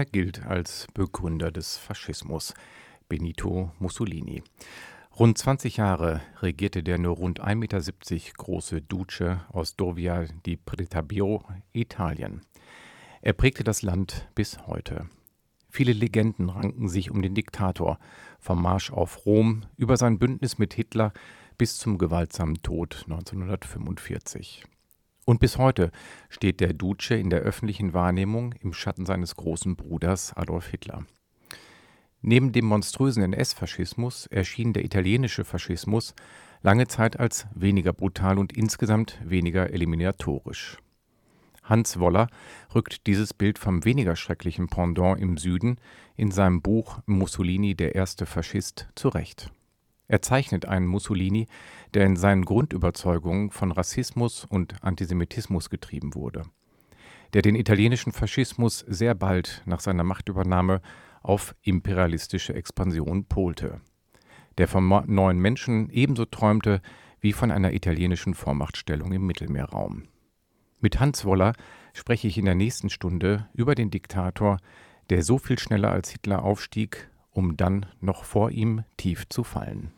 Er gilt als Begründer des Faschismus, Benito Mussolini. Rund 20 Jahre regierte der nur rund 1,70 Meter große Duce aus Dovia di Pretabio Italien. Er prägte das Land bis heute. Viele Legenden ranken sich um den Diktator, vom Marsch auf Rom über sein Bündnis mit Hitler bis zum gewaltsamen Tod 1945. Und bis heute steht der Duce in der öffentlichen Wahrnehmung im Schatten seines großen Bruders Adolf Hitler. Neben dem monströsen NS-Faschismus erschien der italienische Faschismus lange Zeit als weniger brutal und insgesamt weniger eliminatorisch. Hans Woller rückt dieses Bild vom weniger schrecklichen Pendant im Süden in seinem Buch Mussolini der erste Faschist zurecht. Er zeichnet einen Mussolini, der in seinen Grundüberzeugungen von Rassismus und Antisemitismus getrieben wurde, der den italienischen Faschismus sehr bald nach seiner Machtübernahme auf imperialistische Expansion polte, der vom neuen Menschen ebenso träumte wie von einer italienischen Vormachtstellung im Mittelmeerraum. Mit Hans Woller spreche ich in der nächsten Stunde über den Diktator, der so viel schneller als Hitler aufstieg, um dann noch vor ihm tief zu fallen.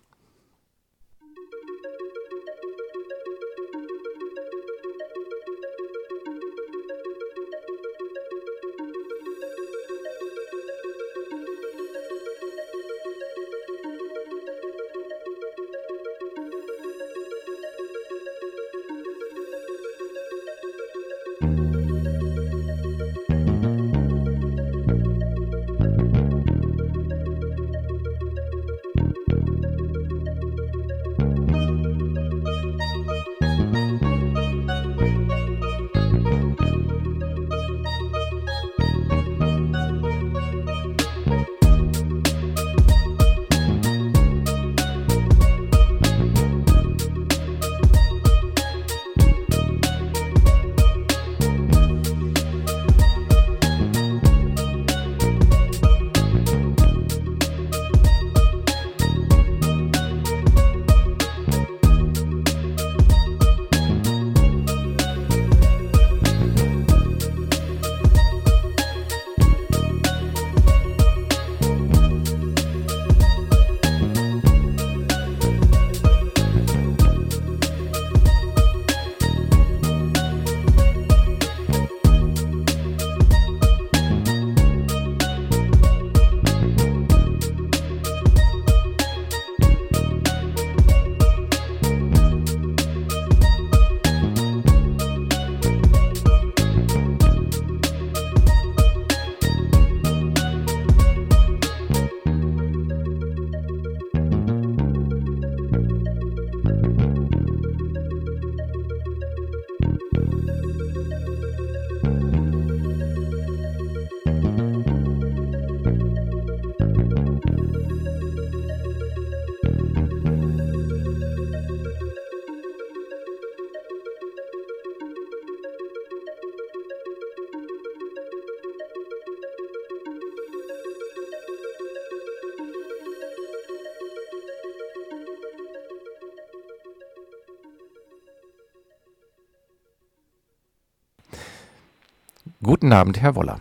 Guten Abend, Herr Woller.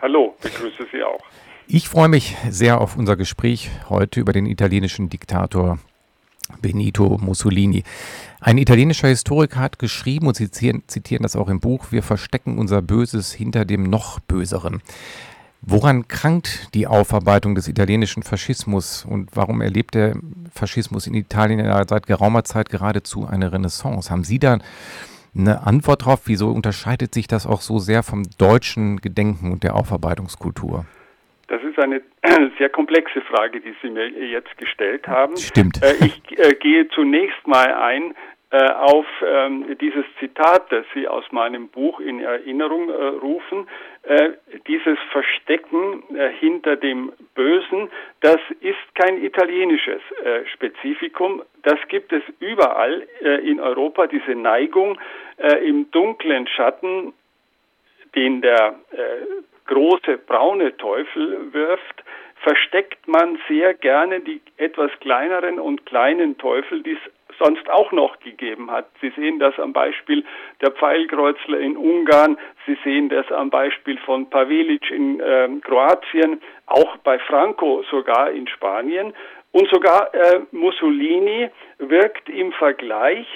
Hallo, begrüße Sie auch. Ich freue mich sehr auf unser Gespräch heute über den italienischen Diktator Benito Mussolini. Ein italienischer Historiker hat geschrieben, und Sie zitieren das auch im Buch, wir verstecken unser Böses hinter dem noch Böseren. Woran krankt die Aufarbeitung des italienischen Faschismus und warum erlebt der Faschismus in Italien seit geraumer Zeit geradezu eine Renaissance? Haben Sie da eine Antwort darauf? Wieso unterscheidet sich das auch so sehr vom deutschen Gedenken und der Aufarbeitungskultur? Das ist eine sehr komplexe Frage, die Sie mir jetzt gestellt haben. Stimmt. Äh, ich äh, gehe zunächst mal ein auf ähm, dieses Zitat, das Sie aus meinem Buch in Erinnerung äh, rufen, äh, dieses Verstecken äh, hinter dem Bösen, das ist kein italienisches äh, Spezifikum, das gibt es überall äh, in Europa, diese Neigung im dunklen Schatten, den der große braune Teufel wirft, versteckt man sehr gerne die etwas kleineren und kleinen Teufel, die es sonst auch noch gegeben hat. Sie sehen das am Beispiel der Pfeilkreuzler in Ungarn, Sie sehen das am Beispiel von Pavelic in äh, Kroatien, auch bei Franco sogar in Spanien. Und sogar äh, Mussolini wirkt im Vergleich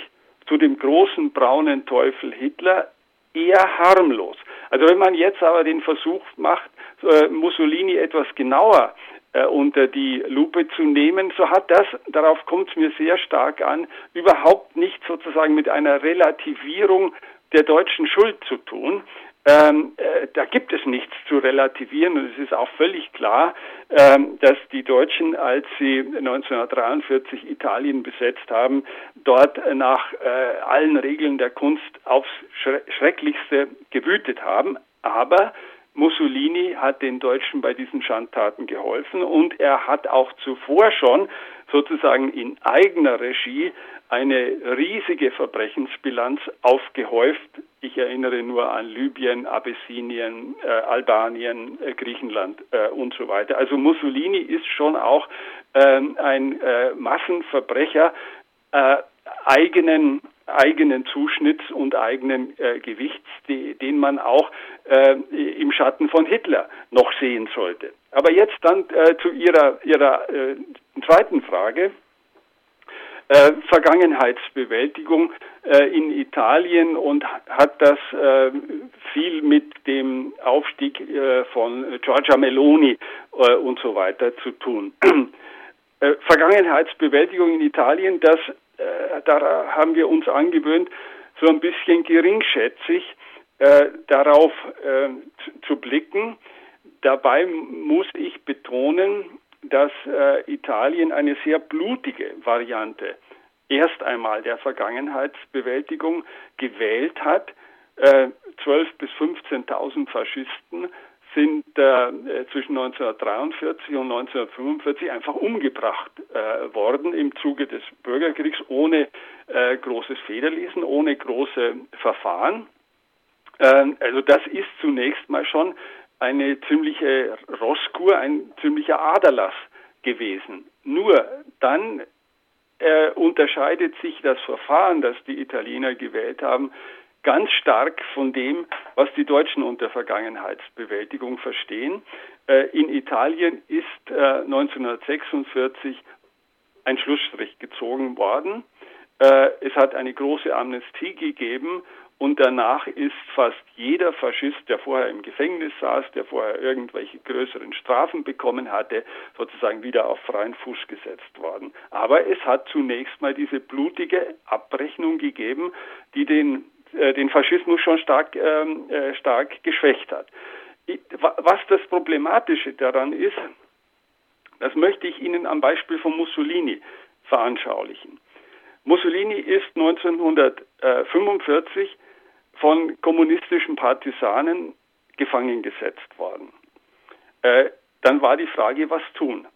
zu dem großen braunen Teufel Hitler eher harmlos. Also wenn man jetzt aber den Versuch macht, äh, Mussolini etwas genauer unter die Lupe zu nehmen, so hat das, darauf kommt es mir sehr stark an, überhaupt nicht sozusagen mit einer Relativierung der deutschen Schuld zu tun. Ähm, äh, da gibt es nichts zu relativieren und es ist auch völlig klar, ähm, dass die Deutschen, als sie 1943 Italien besetzt haben, dort nach äh, allen Regeln der Kunst aufs Schrecklichste gewütet haben. Aber Mussolini hat den Deutschen bei diesen Schandtaten geholfen und er hat auch zuvor schon sozusagen in eigener Regie eine riesige Verbrechensbilanz aufgehäuft. Ich erinnere nur an Libyen, Abessinien, äh, Albanien, äh, Griechenland äh, und so weiter. Also Mussolini ist schon auch ähm, ein äh, Massenverbrecher äh, eigenen eigenen Zuschnitts und eigenen äh, Gewichts, die, den man auch äh, im Schatten von Hitler noch sehen sollte. Aber jetzt dann äh, zu Ihrer, Ihrer äh, zweiten Frage. Äh, Vergangenheitsbewältigung äh, in Italien und hat das viel mit dem Aufstieg von Giorgia Meloni und so weiter zu tun. Vergangenheitsbewältigung in Italien, das äh, da haben wir uns angewöhnt, so ein bisschen geringschätzig äh, darauf äh, zu blicken. Dabei muss ich betonen, dass äh, Italien eine sehr blutige Variante erst einmal der Vergangenheitsbewältigung gewählt hat. Äh, 12.000 bis 15.000 Faschisten sind äh, zwischen 1943 und 1945 einfach umgebracht äh, worden im Zuge des Bürgerkriegs ohne äh, großes Federlesen, ohne große Verfahren. Ähm, also das ist zunächst mal schon eine ziemliche Rosskur, ein ziemlicher Aderlass gewesen. Nur dann äh, unterscheidet sich das Verfahren, das die Italiener gewählt haben, ganz stark von dem, was die Deutschen unter Vergangenheitsbewältigung verstehen. Äh, in Italien ist 1946 äh, ein Schlussstrich gezogen worden. Äh, es hat eine große Amnestie gegeben und danach ist fast jeder Faschist, der vorher im Gefängnis saß, der vorher irgendwelche größeren Strafen bekommen hatte, sozusagen wieder auf freien Fuß gesetzt worden. Aber es hat zunächst mal diese blutige Abrechnung gegeben, die den äh, den Faschismus schon stark, ähm, äh, stark geschwächt hat. Was das Problematische daran ist, das möchte ich Ihnen am Beispiel von Mussolini veranschaulichen. Mussolini ist 1945 von kommunistischen Partisanen gefangen gesetzt worden. Äh, dann war die Frage, was tun.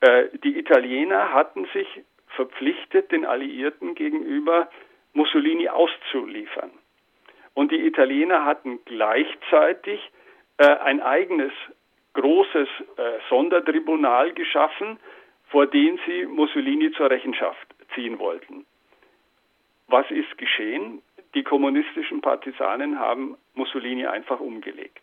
Äh, die Italiener hatten sich verpflichtet, den Alliierten gegenüber Mussolini auszuliefern. Und die Italiener hatten gleichzeitig äh, ein eigenes großes äh, Sondertribunal geschaffen, vor dem sie Mussolini zur Rechenschaft ziehen wollten. Was ist geschehen? Die kommunistischen Partisanen haben Mussolini einfach umgelegt.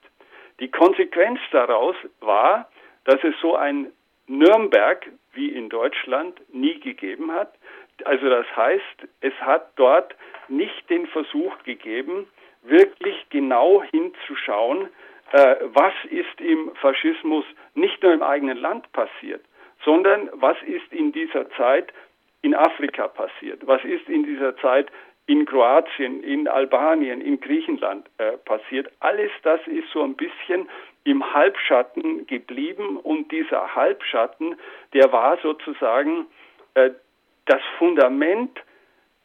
Die Konsequenz daraus war, dass es so ein Nürnberg wie in Deutschland nie gegeben hat, also das heißt, es hat dort nicht den Versuch gegeben, wirklich genau hinzuschauen, äh, was ist im Faschismus nicht nur im eigenen Land passiert, sondern was ist in dieser Zeit in Afrika passiert, was ist in dieser Zeit in Kroatien, in Albanien, in Griechenland äh, passiert. Alles das ist so ein bisschen im Halbschatten geblieben und dieser Halbschatten, der war sozusagen äh, das Fundament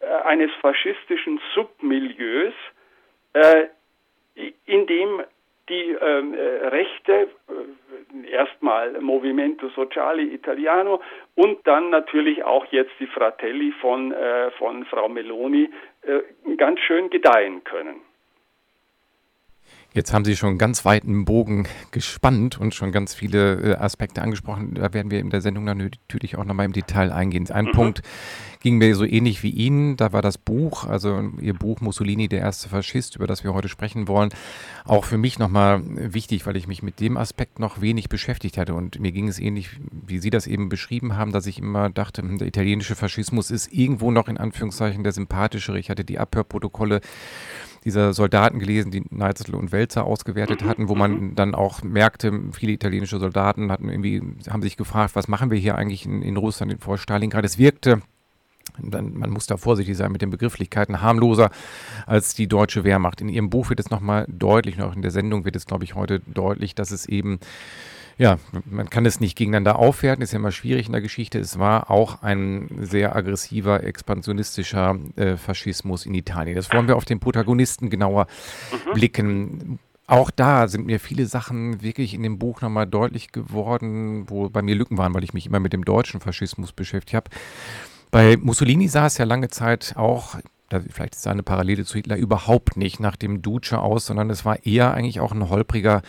äh, eines faschistischen Submilieus, äh, in dem die ähm, äh, Rechte, erstmal Movimento Sociale Italiano und dann natürlich auch jetzt die Fratelli von, von Frau Meloni ganz schön gedeihen können. Jetzt haben Sie schon ganz weiten Bogen gespannt und schon ganz viele äh, Aspekte angesprochen. Da werden wir in der Sendung dann natürlich auch nochmal im Detail eingehen. Ein mhm. Punkt ging mir so ähnlich wie Ihnen. Da war das Buch, also Ihr Buch Mussolini, der erste Faschist, über das wir heute sprechen wollen, auch für mich nochmal wichtig, weil ich mich mit dem Aspekt noch wenig beschäftigt hatte. Und mir ging es ähnlich, wie Sie das eben beschrieben haben, dass ich immer dachte, hm, der italienische Faschismus ist irgendwo noch in Anführungszeichen der sympathischere. Ich hatte die Abhörprotokolle dieser Soldaten gelesen, die Neitzel und Welzer ausgewertet mhm. hatten, wo man mhm. dann auch merkte, viele italienische Soldaten hatten irgendwie, haben sich gefragt, was machen wir hier eigentlich in, in Russland vor Stalingrad. Es wirkte dann, man muss da vorsichtig sein mit den Begrifflichkeiten, harmloser als die deutsche Wehrmacht. In Ihrem Buch wird es nochmal deutlich, noch in der Sendung wird es, glaube ich, heute deutlich, dass es eben ja, man kann es nicht gegeneinander aufwerten, ist ja immer schwierig in der Geschichte. Es war auch ein sehr aggressiver, expansionistischer äh, Faschismus in Italien. Das wollen wir auf den Protagonisten genauer mhm. blicken. Auch da sind mir viele Sachen wirklich in dem Buch nochmal deutlich geworden, wo bei mir Lücken waren, weil ich mich immer mit dem deutschen Faschismus beschäftigt habe. Bei Mussolini sah es ja lange Zeit auch, vielleicht ist da eine Parallele zu Hitler, überhaupt nicht nach dem Duce aus, sondern es war eher eigentlich auch ein holpriger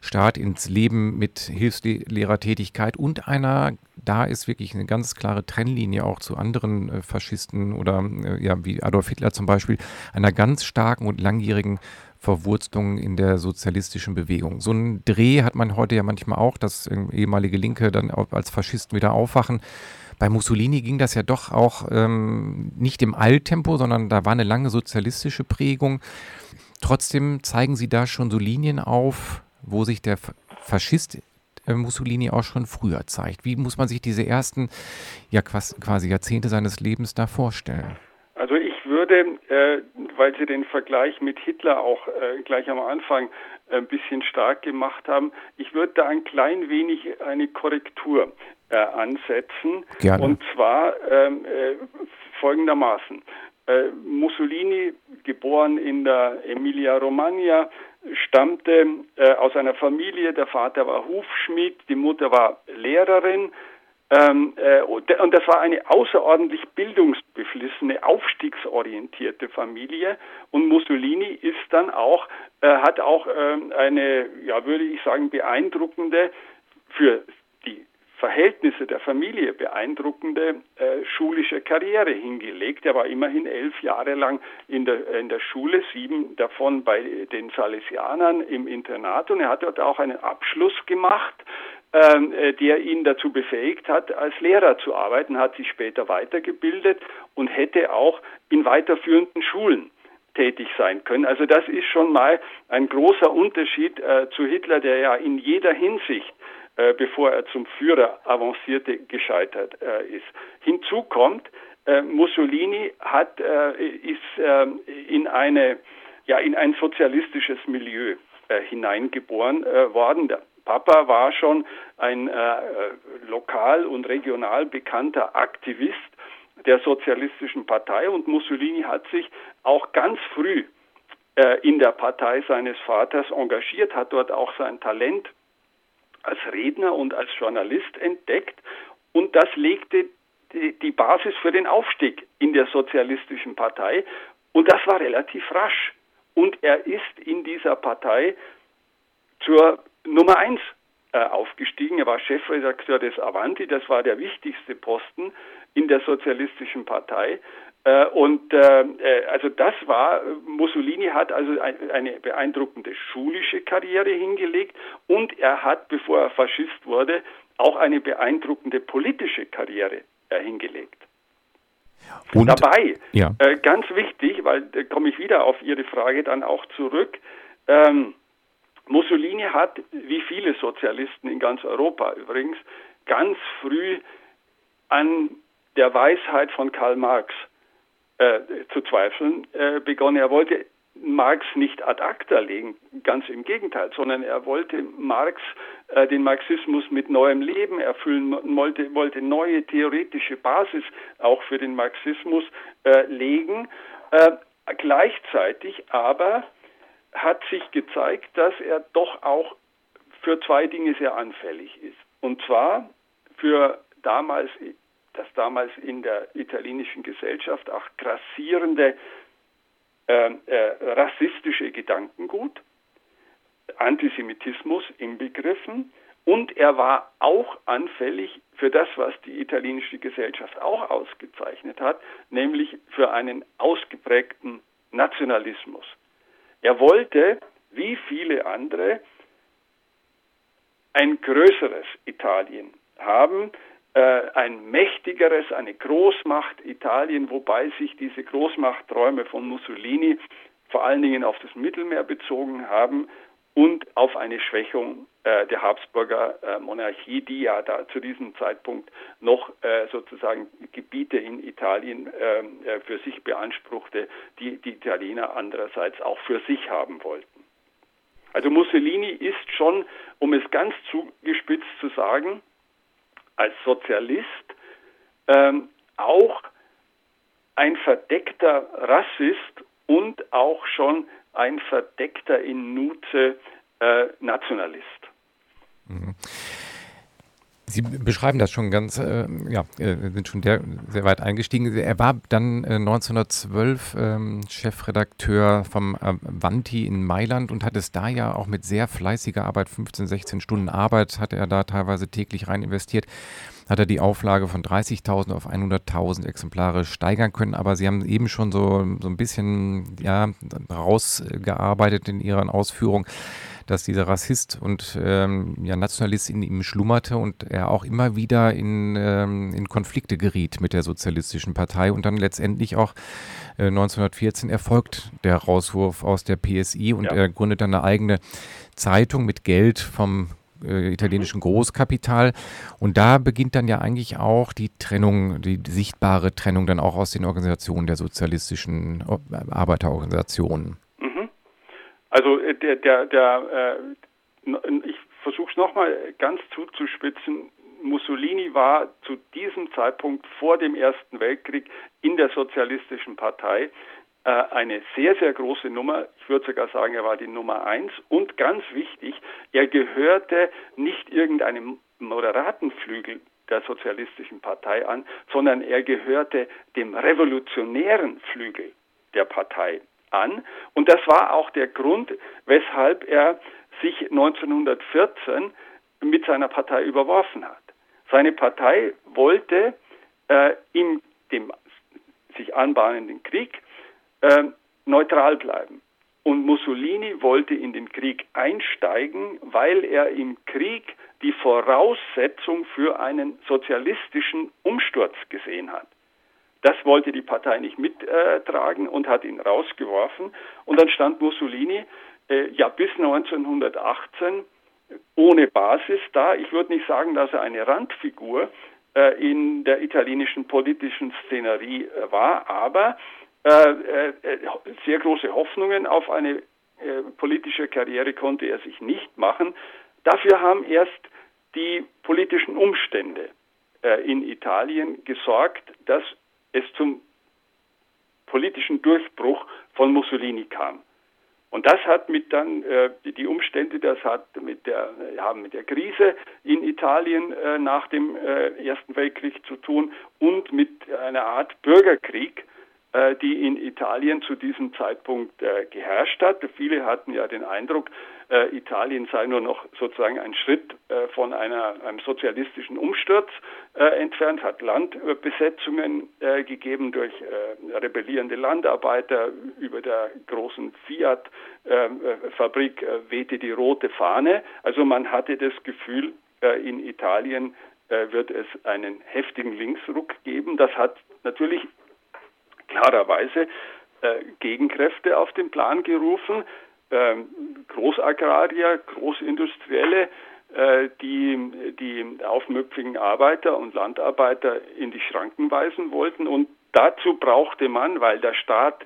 Start ins Leben mit Hilfslehrertätigkeit und einer, da ist wirklich eine ganz klare Trennlinie auch zu anderen äh, Faschisten oder äh, ja, wie Adolf Hitler zum Beispiel, einer ganz starken und langjährigen Verwurzelung in der sozialistischen Bewegung. So ein Dreh hat man heute ja manchmal auch, dass ehemalige Linke dann als Faschisten wieder aufwachen. Bei Mussolini ging das ja doch auch ähm, nicht im Alltempo, sondern da war eine lange sozialistische Prägung. Trotzdem zeigen Sie da schon so Linien auf, wo sich der Faschist äh, Mussolini auch schon früher zeigt. Wie muss man sich diese ersten ja quasi Jahrzehnte seines Lebens da vorstellen? Also ich würde, äh, weil Sie den Vergleich mit Hitler auch äh, gleich am Anfang ein bisschen stark gemacht haben, ich würde da ein klein wenig eine Korrektur äh, ansetzen. Gerne. Und zwar ähm, äh, folgendermaßen. Äh, Mussolini, geboren in der Emilia-Romagna, stammte äh, aus einer Familie, der Vater war Hufschmied, die Mutter war Lehrerin. Ähm, äh, und das war eine außerordentlich bildungsbeflissene, aufstiegsorientierte Familie. Und Mussolini ist dann auch, äh, hat auch ähm, eine, ja, würde ich sagen, beeindruckende, für Verhältnisse der Familie beeindruckende äh, schulische Karriere hingelegt. Er war immerhin elf Jahre lang in der, in der Schule, sieben davon bei den Salesianern im Internat und er hat dort auch einen Abschluss gemacht, ähm, äh, der ihn dazu befähigt hat, als Lehrer zu arbeiten, hat sich später weitergebildet und hätte auch in weiterführenden Schulen tätig sein können. Also das ist schon mal ein großer Unterschied äh, zu Hitler, der ja in jeder Hinsicht äh, bevor er zum Führer avancierte, gescheitert äh, ist. Hinzu kommt, äh, Mussolini hat, äh, ist äh, in eine ja in ein sozialistisches Milieu hineingeboren worden. Der Papa war schon ein lokal und regional bekannter Aktivist der sozialistischen Partei und Mussolini hat sich auch ganz früh in der Partei seines Vaters engagiert, hat dort auch sein Talent als Redner und als Journalist entdeckt und das legte die, die Basis für den Aufstieg in der sozialistischen Partei und das war relativ rasch. Und er ist in dieser Partei zur Nummer eins äh, aufgestiegen. Er war Chefredakteur des Avanti, das war der wichtigste Posten in der sozialistischen Partei. Äh, und äh, äh, also das war, Mussolini hat also eine beeindruckende schulische Karriere hingelegt und er hat, bevor er Faschist wurde, auch eine beeindruckende politische Karriere hingelegt. Und, Dabei, ja. äh, ganz wichtig, weil da komme ich wieder auf Ihre Frage dann auch zurück, ähm, Mussolini hat, wie viele Sozialisten in ganz Europa übrigens, ganz früh an der Weisheit von Karl Marx äh, zu zweifeln äh, begonnen. Er wollte Marx nicht ad acta legen, ganz im Gegenteil, sondern er wollte Marx, äh, den Marxismus mit neuem Leben erfüllen, wollte, wollte neue theoretische Basis auch für den Marxismus äh, legen. Äh, gleichzeitig aber hat sich gezeigt, dass er doch auch für zwei Dinge sehr anfällig ist. Und zwar für damals, das damals in der italienischen Gesellschaft auch grassierende äh, äh, rassistische Gedankengut, Antisemitismus inbegriffen und er war auch anfällig für das, was die italienische Gesellschaft auch ausgezeichnet hat, nämlich für einen ausgeprägten Nationalismus. Er wollte, wie viele andere, ein größeres Italien haben, ein mächtigeres, eine Großmacht Italien, wobei sich diese Großmachtträume von Mussolini vor allen Dingen auf das Mittelmeer bezogen haben und auf eine Schwächung äh, der Habsburger äh, Monarchie, die ja da zu diesem Zeitpunkt noch äh, sozusagen Gebiete in Italien ähm, äh, für sich beanspruchte, die die Italiener andererseits auch für sich haben wollten. Also Mussolini ist schon, um es ganz zugespitzt zu sagen, als Sozialist ähm, auch ein verdeckter Rassist und auch schon ein verdeckter in Nuze äh, Nationalist. Mhm. Sie beschreiben das schon ganz, äh, ja, äh, sind schon der, sehr weit eingestiegen. Er war dann äh, 1912 ähm, Chefredakteur vom Avanti in Mailand und hat es da ja auch mit sehr fleißiger Arbeit, 15, 16 Stunden Arbeit, hat er da teilweise täglich rein investiert hat er die Auflage von 30.000 auf 100.000 Exemplare steigern können. Aber Sie haben eben schon so, so ein bisschen ja, rausgearbeitet in Ihren Ausführungen dass dieser Rassist und ähm, ja, Nationalist in ihm schlummerte und er auch immer wieder in, ähm, in Konflikte geriet mit der Sozialistischen Partei und dann letztendlich auch äh, 1914 erfolgt der Rauswurf aus der PSI und ja. er gründet dann eine eigene Zeitung mit Geld vom äh, italienischen Großkapital. Und da beginnt dann ja eigentlich auch die Trennung, die sichtbare Trennung dann auch aus den Organisationen der sozialistischen äh, Arbeiterorganisationen. Also äh, der, der, der äh, ich versuche es nochmal ganz zuzuspitzen. Mussolini war zu diesem Zeitpunkt vor dem Ersten Weltkrieg in der Sozialistischen Partei eine sehr, sehr große Nummer. Ich würde sogar sagen, er war die Nummer eins. Und ganz wichtig, er gehörte nicht irgendeinem moderaten Flügel der Sozialistischen Partei an, sondern er gehörte dem revolutionären Flügel der Partei an. Und das war auch der Grund, weshalb er sich 1914 mit seiner Partei überworfen hat. Seine Partei wollte äh, in dem sich anbahnenden Krieg äh, neutral bleiben. Und Mussolini wollte in den Krieg einsteigen, weil er im Krieg die Voraussetzung für einen sozialistischen Umsturz gesehen hat. Das wollte die Partei nicht mittragen und hat ihn rausgeworfen. Und dann stand Mussolini äh, ja bis 1918 ohne Basis da. Ich würde nicht sagen, dass er eine Randfigur äh, in der italienischen politischen Szenerie äh, war, aber sehr große Hoffnungen auf eine äh, politische Karriere konnte er sich nicht machen. Dafür haben erst die politischen Umstände in Italien gesorgt, dass es zum politischen Durchbruch von Mussolini kam. Und das hat mit dann äh, die Umstände, das hat mit der haben mit der Krise in Italien äh, nach dem äh, Ersten Weltkrieg zu tun und mit einer Art Bürgerkrieg, äh, die in Italien zu diesem Zeitpunkt äh, geherrscht hat. Viele hatten ja den Eindruck, äh, Italien sei nur noch sozusagen ein Schritt äh, von einer, einem sozialistischen Umsturz äh, entfernt, hat Landbesetzungen äh, gegeben durch äh, rebellierende Landarbeiter. Über der großen Fiat-Fabrik äh, wehte die rote Fahne. Also man hatte das Gefühl, in Italien wird es einen heftigen Linksruck geben. Das hat natürlich klarerweise Gegenkräfte auf den Plan gerufen ähm, Großagrarier, Großindustrielle, äh, die die aufmüpfigen Arbeiter und Landarbeiter in die Schranken weisen wollten. Und dazu brauchte man, weil der Staat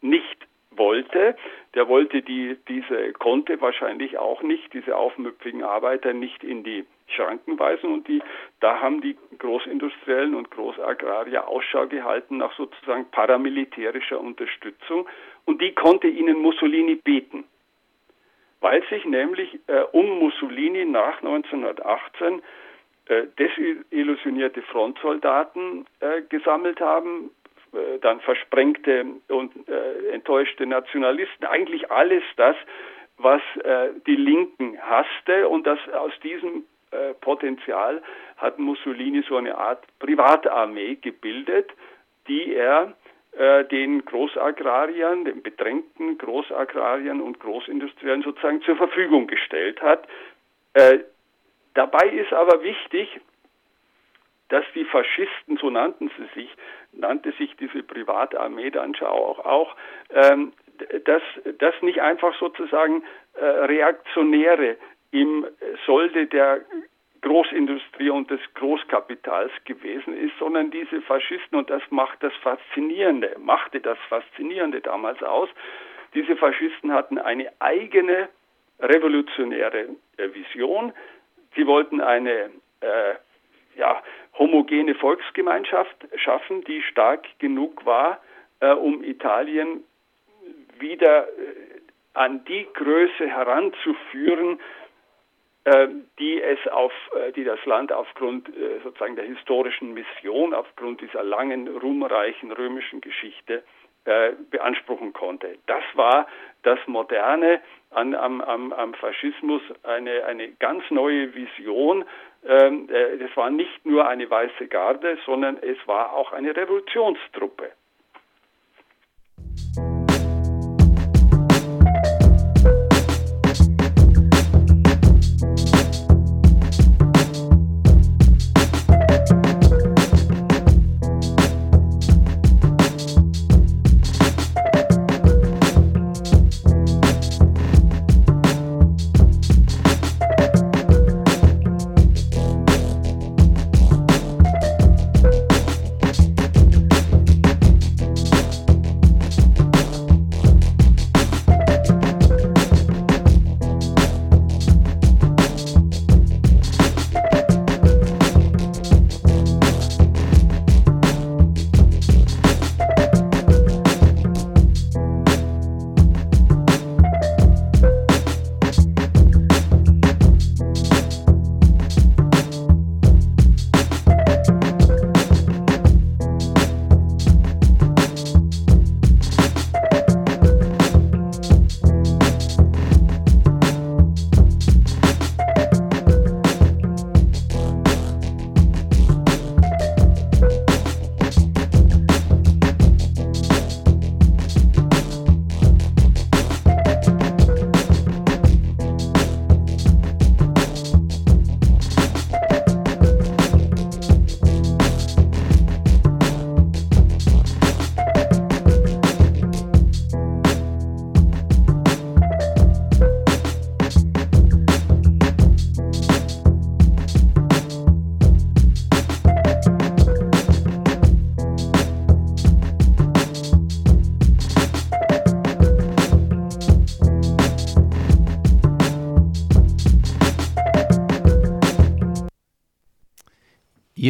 nicht wollte. Der wollte die, diese, konnte wahrscheinlich auch nicht, diese aufmüpfigen Arbeiter nicht in die Schranken weisen und die, da haben die Großindustriellen und Großagrarier Ausschau gehalten nach sozusagen paramilitärischer Unterstützung und die konnte ihnen Mussolini bieten. Weil sich nämlich äh, um Mussolini nach 1918 äh, desillusionierte Frontsoldaten äh, gesammelt haben, äh, dann versprengte und äh, enttäuschte Nationalisten, eigentlich alles das, was äh, die Linken hasste und das aus diesem äh, Potenzial hat Mussolini so eine Art Privatarmee gebildet, die er äh, den Großagrariern, den bedrängten Großagrariern und Großindustriellen sozusagen zur Verfügung gestellt hat. Äh, dabei ist aber wichtig, dass die Faschisten, so nannten sie sich, nannte sich diese Privatarmee dann auch, auch ähm, dass das nicht einfach sozusagen äh, Reaktionäre im Solde der Großindustrie und des Großkapitals gewesen ist, sondern diese Faschisten, und das macht das Faszinierende, machte das Faszinierende damals aus, diese Faschisten hatten eine eigene revolutionäre äh, Vision. Sie wollten eine äh, ja, homogene Volksgemeinschaft schaffen, die stark genug war, äh, um Italien wieder äh, an die Größe heranzuführen, die es auf, äh, die das Land aufgrund äh, sozusagen der historischen Mission, aufgrund dieser langen, ruhmreichen römischen Geschichte beanspruchen konnte. Das war das Moderne an, am, am, am Faschismus, eine, eine ganz neue Vision. Ähm, das war nicht nur eine weiße Garde, sondern es war auch eine Revolutionstruppe.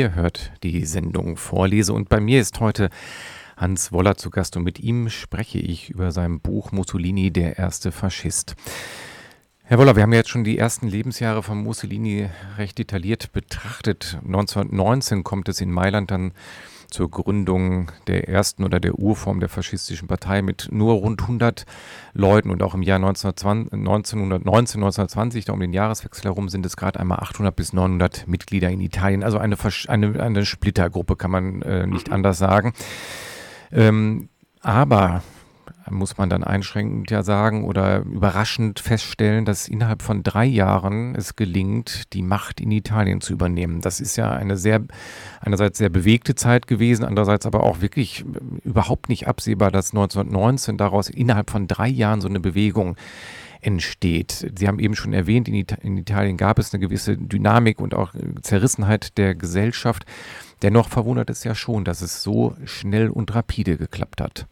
Ihr hört die Sendung Vorlese und bei mir ist heute Hans Woller zu Gast und mit ihm spreche ich über sein Buch Mussolini, der erste Faschist. Herr Woller, wir haben jetzt schon die ersten Lebensjahre von Mussolini recht detailliert betrachtet. 1919 kommt es in Mailand dann zur Gründung der ersten oder der Urform der faschistischen Partei mit nur rund 100 Leuten und auch im Jahr 1920, 1919, 1920, da um den Jahreswechsel herum, sind es gerade einmal 800 bis 900 Mitglieder in Italien. Also eine, eine, eine Splittergruppe, kann man äh, nicht mhm. anders sagen. Ähm, aber muss man dann einschränkend ja sagen oder überraschend feststellen, dass innerhalb von drei Jahren es gelingt, die Macht in Italien zu übernehmen. Das ist ja eine sehr, einerseits sehr bewegte Zeit gewesen, andererseits aber auch wirklich überhaupt nicht absehbar, dass 1919 daraus innerhalb von drei Jahren so eine Bewegung entsteht. Sie haben eben schon erwähnt, in, Ita in Italien gab es eine gewisse Dynamik und auch Zerrissenheit der Gesellschaft. Dennoch verwundert es ja schon, dass es so schnell und rapide geklappt hat.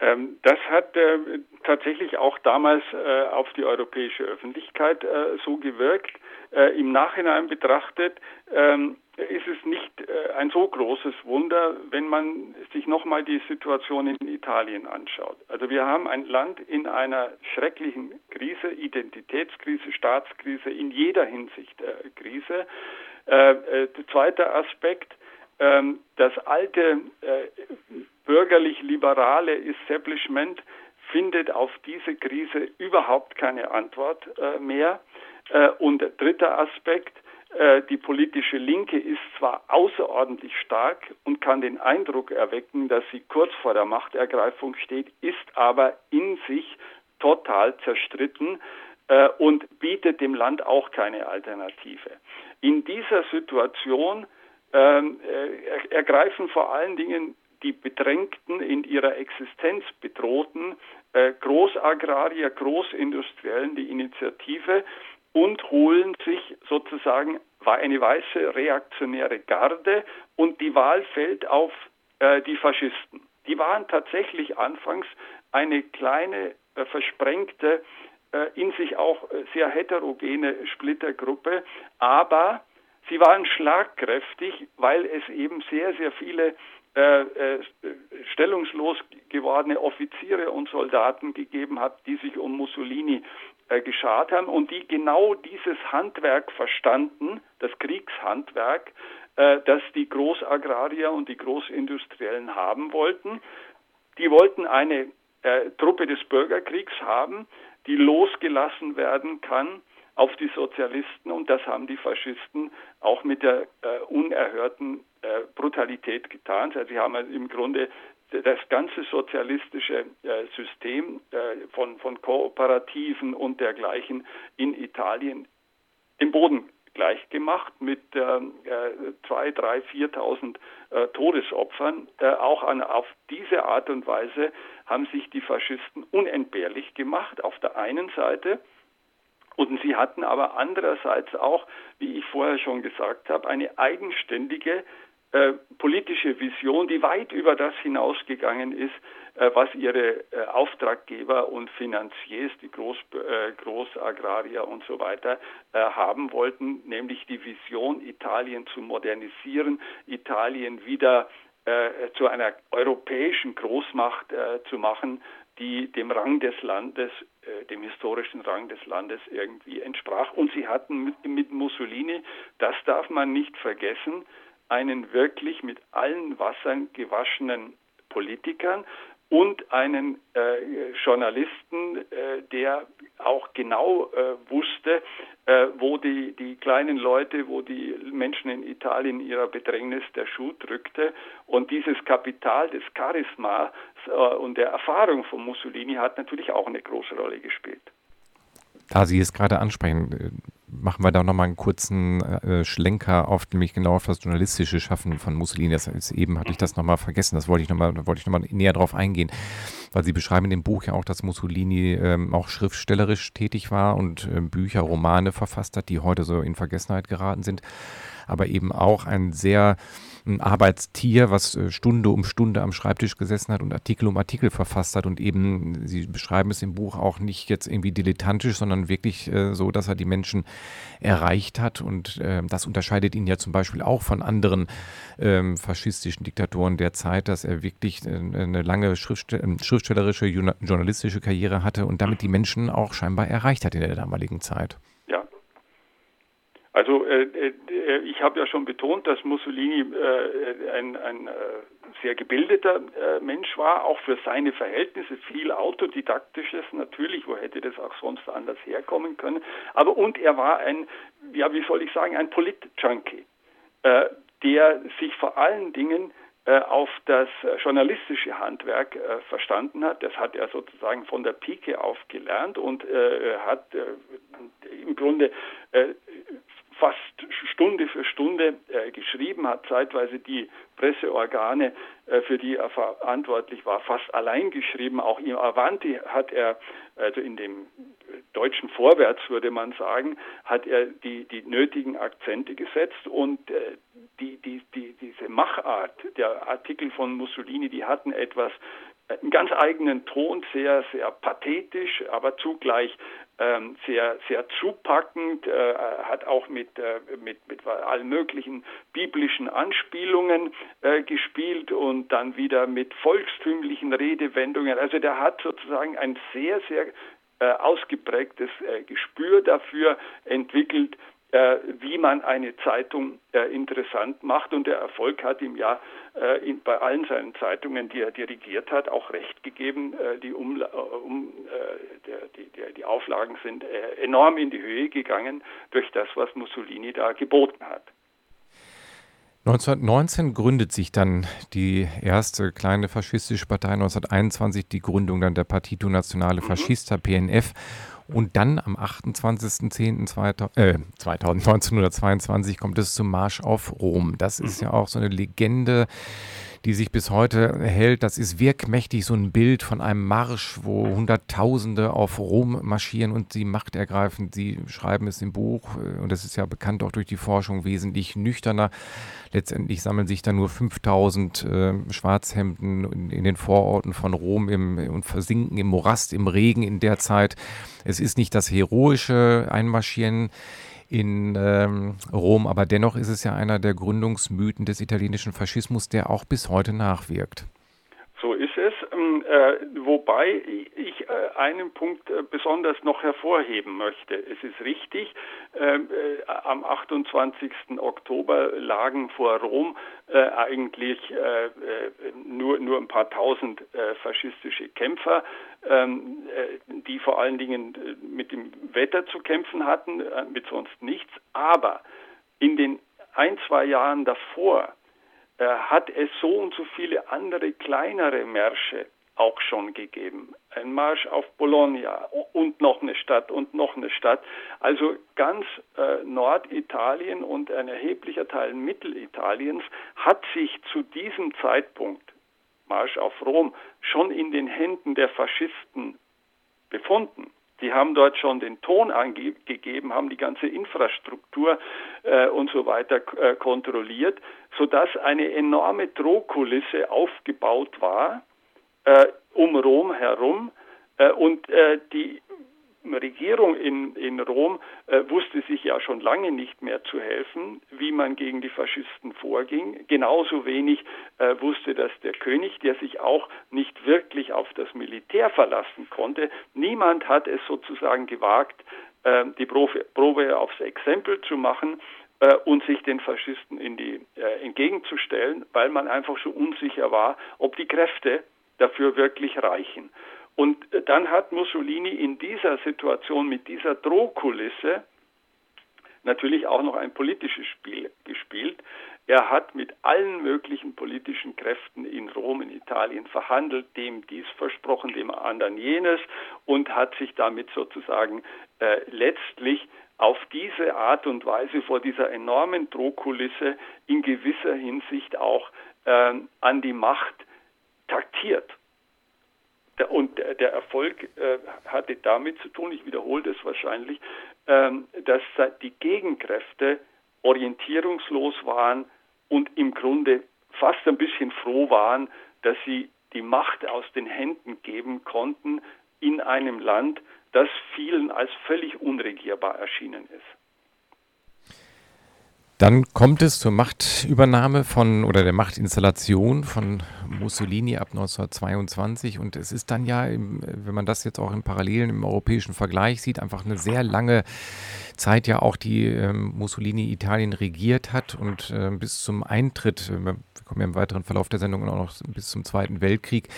Ähm, das hat äh, tatsächlich auch damals äh, auf die europäische Öffentlichkeit äh, so gewirkt. Äh, Im Nachhinein betrachtet ähm, ist es nicht äh, ein so großes Wunder, wenn man sich nochmal die Situation in Italien anschaut. Also wir haben ein Land in einer schrecklichen Krise, Identitätskrise, Staatskrise, in jeder Hinsicht äh, Krise. Äh, zweiter Aspekt, ähm, das alte äh, bürgerlich-liberale Establishment findet auf diese Krise überhaupt keine Antwort äh, mehr. Äh, und dritter Aspekt, äh, die politische Linke ist zwar außerordentlich stark und kann den Eindruck erwecken, dass sie kurz vor der Machtergreifung steht, ist aber in sich total zerstritten äh, und bietet dem Land auch keine Alternative. In dieser Situation ähm, äh, ergreifen vor allen Dingen die Bedrängten in ihrer Existenz bedrohten äh, Großagrarier, Großindustriellen die Initiative und holen sich sozusagen eine weiße reaktionäre Garde und die Wahl fällt auf äh, die Faschisten. Die waren tatsächlich anfangs eine kleine, äh, versprengte, äh, in sich auch äh, sehr heterogene Splittergruppe, aber sie waren schlagkräftig, weil es eben sehr, sehr viele äh, äh, stellungslos gewordene Offiziere und Soldaten gegeben hat, die sich um Mussolini äh, geschart haben und die genau dieses Handwerk verstanden, das Kriegshandwerk, äh, das die Großagrarier und die Großindustriellen haben wollten. Die wollten eine äh, Truppe des Bürgerkriegs haben, die losgelassen werden kann auf die Sozialisten und das haben die Faschisten auch mit der äh, unerhörten äh, Brutalität getan. Also sie haben also im Grunde das ganze sozialistische äh, System äh, von, von Kooperativen und dergleichen in Italien im Boden gleich gemacht mit äh, zwei, drei, 4.000 äh, Todesopfern. Äh, auch an, auf diese Art und Weise haben sich die Faschisten unentbehrlich gemacht auf der einen Seite und sie hatten aber andererseits auch, wie ich vorher schon gesagt habe, eine eigenständige äh, politische Vision, die weit über das hinausgegangen ist, äh, was ihre äh, Auftraggeber und Finanziers, die Groß, äh, Großagrarier und so weiter, äh, haben wollten, nämlich die Vision, Italien zu modernisieren, Italien wieder äh, zu einer europäischen Großmacht zu machen, die dem Rang des Landes, äh, dem historischen Rang des Landes irgendwie entsprach. Und sie hatten mit, mit Mussolini, das darf man nicht vergessen, einen wirklich mit allen Wassern gewaschenen Politikern und einen äh, Journalisten, äh, der auch genau äh, wusste, äh, wo die, die kleinen Leute, wo die Menschen in Italien ihrer Bedrängnis der Schuh drückte. Und dieses Kapital des Charismas äh, und der Erfahrung von Mussolini hat natürlich auch eine große Rolle gespielt. Da Sie es gerade ansprechen, äh, machen wir da nochmal einen kurzen äh, Schlenker auf nämlich genau auf das journalistische Schaffen von Mussolini. Das ist, eben hatte ich das nochmal vergessen. Das wollte ich nochmal, wollte ich nochmal näher drauf eingehen. Weil Sie beschreiben in dem Buch ja auch, dass Mussolini ähm, auch schriftstellerisch tätig war und äh, Bücher, Romane verfasst hat, die heute so in Vergessenheit geraten sind. Aber eben auch ein sehr ein Arbeitstier, was äh, Stunde um Stunde am Schreibtisch gesessen hat und Artikel um Artikel verfasst hat und eben, Sie beschreiben es im Buch auch nicht jetzt irgendwie dilettantisch, sondern wirklich äh, so, dass er die Menschen erreicht hat und äh, das unterscheidet ihn ja zum Beispiel auch von anderen ähm, faschistischen Diktatoren der Zeit, dass er wirklich äh, eine lange Schriftstell ähm, schriftstellerische, journalistische Karriere hatte und damit die Menschen auch scheinbar erreicht hat in der damaligen Zeit. Also äh, äh, ich habe ja schon betont, dass Mussolini äh, ein, ein äh, sehr gebildeter äh, Mensch war, auch für seine Verhältnisse, viel autodidaktisches natürlich, wo hätte das auch sonst anders herkommen können. Aber und er war ein, ja wie soll ich sagen, ein Polit-Junkie, der sich vor allen Dingen auf das journalistische Handwerk äh, verstanden hat. Das hat er sozusagen von der Pike auf gelernt und äh, hat äh, im Grunde fast Stunde für Stunde äh, geschrieben, hat zeitweise die Presseorgane, äh, für die er verantwortlich war, fast allein geschrieben. Auch im Avanti hat er, also in dem deutschen Vorwärts würde man sagen, hat er die, die nötigen Akzente gesetzt und äh, die, die, die, diese Machart der Artikel von Mussolini, die hatten etwas einen ganz eigenen Ton, sehr, sehr pathetisch, aber zugleich ähm, sehr, sehr zupackend, äh, hat auch mit, äh, mit, mit allen möglichen biblischen Anspielungen äh, gespielt und dann wieder mit volkstümlichen Redewendungen. Also der hat sozusagen ein sehr, sehr äh, ausgeprägtes äh, Gespür dafür entwickelt, äh, wie man eine Zeitung interessant macht. Und der Erfolg hat ihm ja in, bei allen seinen Zeitungen, die er dirigiert hat, auch recht gegeben. Äh, die, um, äh, um, äh, der, die, der, die, Auflagen sind enorm in die Höhe gegangen durch das, was Mussolini da geboten hat. 1919 gründet sich dann die erste kleine faschistische Partei, 1921 die Gründung dann der Partito Nazionale mhm. Fascista, PNF. Und dann am 28.10.1922 äh, kommt es zum Marsch auf Rom. Das ist mhm. ja auch so eine Legende, die sich bis heute hält. Das ist wirkmächtig so ein Bild von einem Marsch, wo Hunderttausende auf Rom marschieren und sie Macht ergreifen. Sie schreiben es im Buch äh, und das ist ja bekannt auch durch die Forschung wesentlich nüchterner. Letztendlich sammeln sich da nur 5000 äh, Schwarzhemden in, in, den Vororten von Rom im, und versinken im Morast, im Regen in der Zeit. Es ist nicht das heroische Einmarschieren in ähm, Rom, aber dennoch ist es ja einer der Gründungsmythen des italienischen Faschismus, der auch bis heute nachwirkt. So ist es, ähm, äh, wobei ich äh, einen Punkt äh, besonders noch hervorheben möchte. Es ist richtig, ähm, äh, am 28. Oktober lagen vor Rom äh, eigentlich nur, nur ein paar tausend faschistische Kämpfer, die vor allen Dingen mit dem Wetter zu kämpfen hatten, mit sonst nichts. Aber in den ein, zwei Jahren davor äh, hat es so und so viele andere kleinere Märsche auch schon gegeben. Ein Marsch auf Bologna und noch eine Stadt und noch eine Stadt. Also ganz äh, Norditalien und ein erheblicher Teil Mittelitaliens hat sich zu diesem Zeitpunkt, Marsch auf Rom, schon in den Händen der Faschisten befunden. Die haben dort schon den Ton angegeben, haben die ganze Infrastruktur äh, und so weiter äh, kontrolliert, sodass eine enorme Drohkulisse aufgebaut war äh, um Rom herum. Äh, und äh, die Regierung in, in Rom äh, wusste sich ja schon lange nicht mehr zu helfen, wie man gegen die Faschisten vorging. Genauso wenig äh, wusste das der König, der sich auch nicht wirklich auf das Militär verlassen konnte. Niemand hat es sozusagen gewagt, äh, die Probe, Probe aufs Exempel zu machen äh, und sich den Faschisten in die, äh, entgegenzustellen, weil man einfach so unsicher war, ob die Kräfte dafür wirklich reichen. Und dann hat Mussolini in dieser Situation mit dieser Drohkulisse natürlich auch noch ein politisches Spiel gespielt. Er hat mit allen möglichen politischen Kräften in Rom, in Italien verhandelt, dem dies versprochen, dem anderen jenes und hat sich damit sozusagen äh, letztlich auf diese Art und Weise vor dieser enormen Drohkulisse in gewisser Hinsicht auch äh, an die Macht taktiert. Und der Erfolg äh, hatte damit zu tun, ich wiederhole das wahrscheinlich, ähm, dass die Gegenkräfte orientierungslos waren und im Grunde fast ein bisschen froh waren, dass sie die Macht aus den Händen geben konnten in einem Land, das vielen als völlig unregierbar erschienen ist. Dann kommt es zur Machtübernahme von oder der Machtinstallation von Mussolini ab 1922 und es ist dann ja, wenn man das jetzt auch im Parallelen im europäischen Vergleich sieht, einfach eine sehr lange Zeit ja auch die ähm, Mussolini Italien regiert hat und äh, bis zum Eintritt, äh, wir kommen ja im weiteren Verlauf der Sendung auch noch bis zum Zweiten Weltkrieg,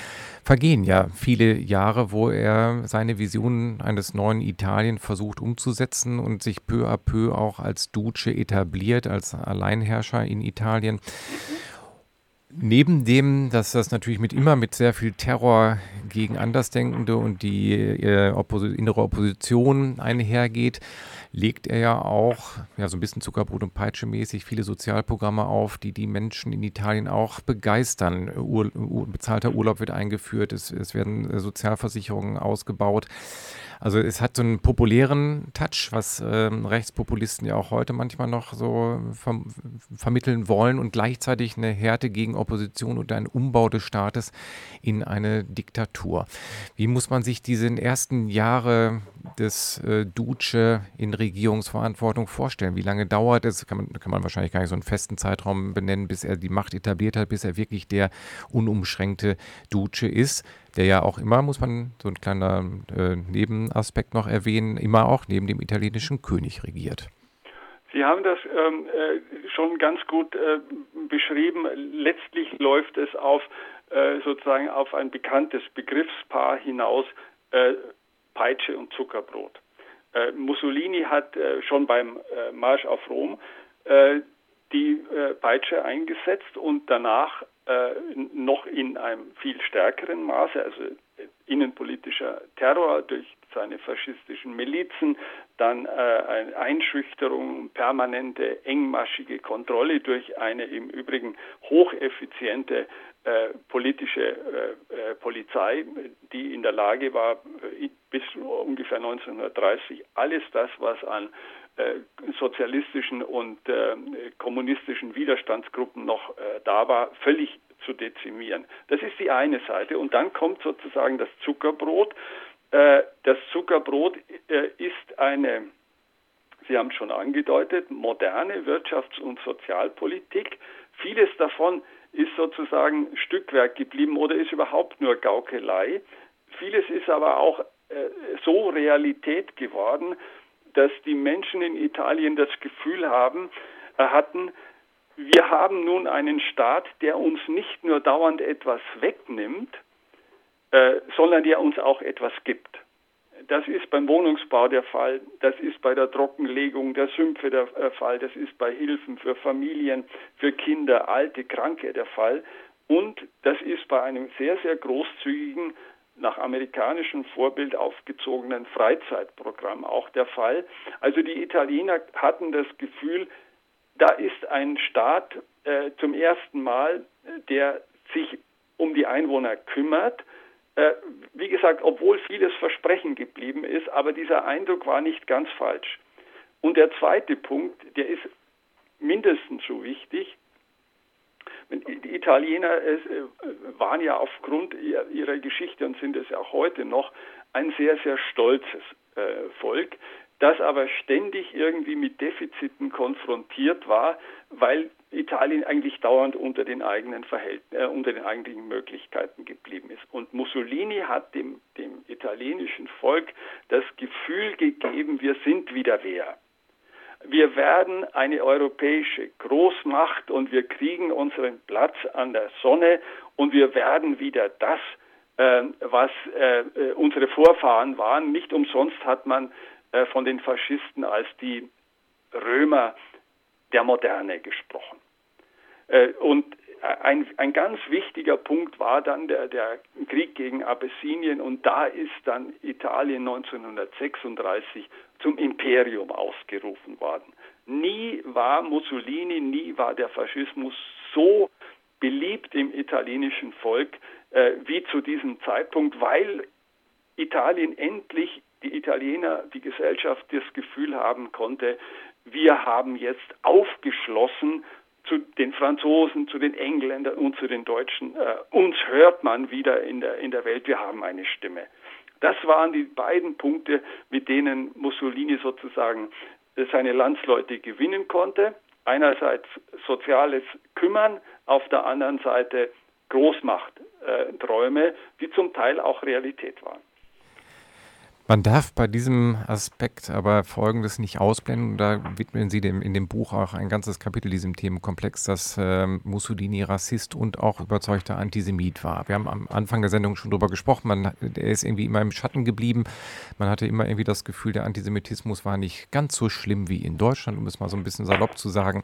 vergehen ja viele Jahre, wo er seine Visionen eines neuen Italien versucht umzusetzen und sich peu à peu auch als Duce etabliert, als Alleinherrscher in Italien. Neben dem, dass das natürlich mit immer mit sehr viel Terror gegen Andersdenkende und die äh, Opposi innere Opposition einhergeht, legt er ja auch ja, so ein bisschen Zuckerbrot und Peitsche mäßig viele Sozialprogramme auf, die die Menschen in Italien auch begeistern. Ur, bezahlter Urlaub wird eingeführt, es, es werden Sozialversicherungen ausgebaut. Also es hat so einen populären Touch, was ähm, Rechtspopulisten ja auch heute manchmal noch so ver vermitteln wollen und gleichzeitig eine Härte gegen Opposition und einen Umbau des Staates in eine Diktatur. Wie muss man sich diese ersten Jahre des äh, Duce in Regierungsverantwortung vorstellen? Wie lange dauert es? Kann man, kann man wahrscheinlich gar nicht so einen festen Zeitraum benennen, bis er die Macht etabliert hat, bis er wirklich der unumschränkte Duce ist der ja auch immer, muss man so ein kleiner äh, Nebenaspekt noch erwähnen, immer auch neben dem italienischen König regiert. Sie haben das ähm, äh, schon ganz gut äh, beschrieben. Letztlich läuft es auf äh, sozusagen auf ein bekanntes Begriffspaar hinaus, äh, Peitsche und Zuckerbrot. Äh, Mussolini hat schon beim Marsch auf Rom die Peitsche eingesetzt und danach noch in einem viel stärkeren Maße, also innenpolitischer Terror durch seine faschistischen Milizen, dann äh, Einschüchterung, permanente engmaschige Kontrolle durch eine im Übrigen hocheffiziente äh, politische äh, äh Polizei, die in der Lage war, äh, bis ungefähr 1930 alles das, was an äh, sozialistischen und kommunistischen Widerstandsgruppen noch da war, völlig zu dezimieren. Das ist die eine Seite. Und dann kommt sozusagen das Zuckerbrot. Äh, das Zuckerbrot äh, ist eine, Sie haben es schon angedeutet, moderne Wirtschafts- und Sozialpolitik. Vieles davon ist sozusagen Stückwerk geblieben oder ist überhaupt nur Gaukelei. Vieles ist aber auch so Realität geworden, dass die Menschen in Italien das Gefühl haben, äh, hatten, wir haben nun einen Staat, der uns nicht nur dauernd etwas wegnimmt, äh, sondern der uns auch etwas gibt. Das ist beim Wohnungsbau der Fall, das ist bei der Trockenlegung der Sümpfe der äh, Fall, das ist bei Hilfen für Familien, für Kinder, Alte, Kranke der Fall und das ist bei einem sehr, sehr großzügigen nach amerikanischem Vorbild aufgezogenen Freizeitprogramm auch der Fall. Also die Italiener hatten das Gefühl, da ist ein Staat äh, zum ersten Mal, der sich um die Einwohner kümmert. Äh, wie gesagt, obwohl vieles Versprechen geblieben ist, aber dieser Eindruck war nicht ganz falsch. Und der zweite Punkt, der ist mindestens so wichtig, die Italiener äh, waren ja aufgrund ihrer Geschichte und sind es auch heute noch ein sehr, sehr stolzes äh, Volk, das aber ständig irgendwie mit Defiziten konfrontiert war, weil Italien eigentlich dauernd unter den eigenen Verhältnissen, äh, unter den eigentlichen Möglichkeiten geblieben ist. Und Mussolini hat dem, dem italienischen Volk das Gefühl gegeben, wir sind wieder wer wir werden eine europäische Großmacht und wir kriegen unseren Platz an der Sonne und wir werden wieder das, äh, was äh, äh, unsere Vorfahren waren. Nicht umsonst hat man äh, von den Faschisten als die Römer der Moderne gesprochen. Äh, und ein, ein ganz wichtiger Punkt war dann der, der Krieg gegen Abessinien und da ist dann Italien 1936 zum Imperium ausgerufen worden. Nie war Mussolini, nie war der Faschismus so beliebt im italienischen Volk äh, wie zu diesem Zeitpunkt, weil Italien endlich die Italiener, die Gesellschaft das Gefühl haben konnte, wir haben jetzt aufgeschlossen zu den Franzosen, zu den Engländern und zu den Deutschen. Äh, uns hört man wieder in der, in der Welt, wir haben eine Stimme. Das waren die beiden Punkte, mit denen Mussolini sozusagen äh, seine Landsleute gewinnen konnte. Einerseits soziales Kümmern, auf der anderen Seite Großmachtträume, die zum Teil auch Realität waren. Man darf bei diesem Aspekt aber Folgendes nicht ausblenden. Da widmen Sie dem, in dem Buch auch ein ganzes Kapitel diesem Themenkomplex, dass äh, Mussolini Rassist und auch überzeugter Antisemit war. Wir haben am Anfang der Sendung schon drüber gesprochen. Man, er ist irgendwie immer im Schatten geblieben. Man hatte immer irgendwie das Gefühl, der Antisemitismus war nicht ganz so schlimm wie in Deutschland, um es mal so ein bisschen salopp zu sagen.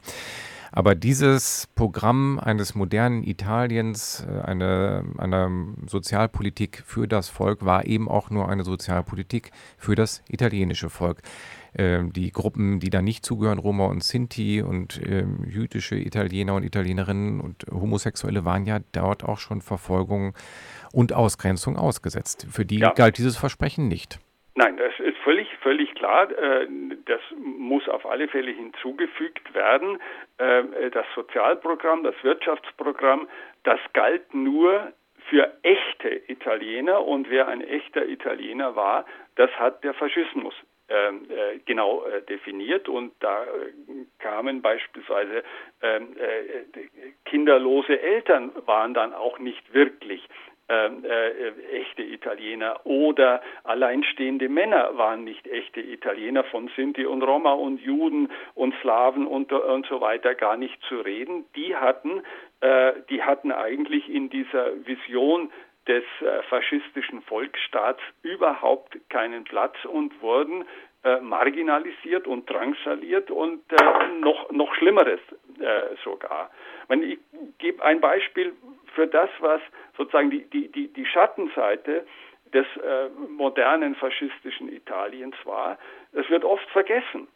Aber dieses Programm eines modernen Italiens, äh, eine, eine Sozialpolitik für das Volk, war eben auch nur eine Sozialpolitik für das italienische Volk. äh, die Gruppen, die da nicht zugehören, Roma und Sinti und äh, jüdische Italiener und Italienerinnen und Homosexuelle waren ja dort auch schon Verfolgung und Ausgrenzung ausgesetzt. Für die ja. galt dieses Versprechen nicht. Nein, das ist klar. Äh, das muss auf alle Fälle hinzugefügt werden. Äh, das Sozialprogramm, das Wirtschaftsprogramm, das galt nur für echte Italiener und wer ein echter Italiener war, das hat der Faschismus äh, genau definiert und da kamen beispielsweise kinderlose Eltern waren dann auch nicht wirklich ähm, äh, echte Italiener oder alleinstehende Männer waren nicht echte Italiener von Sinti und Roma und Juden und Slawen und, und so weiter gar nicht zu reden. Die hatten, äh, die hatten eigentlich in dieser Vision des äh, faschistischen Volksstaats überhaupt keinen Platz und wurden äh, marginalisiert und drangsaliert und äh, noch, noch Schlimmeres äh, sogar. Ich gebe ein Beispiel für das, was sozusagen die, die, die, die Schattenseite des äh, modernen faschistischen Italiens war. Es wird oft vergessen.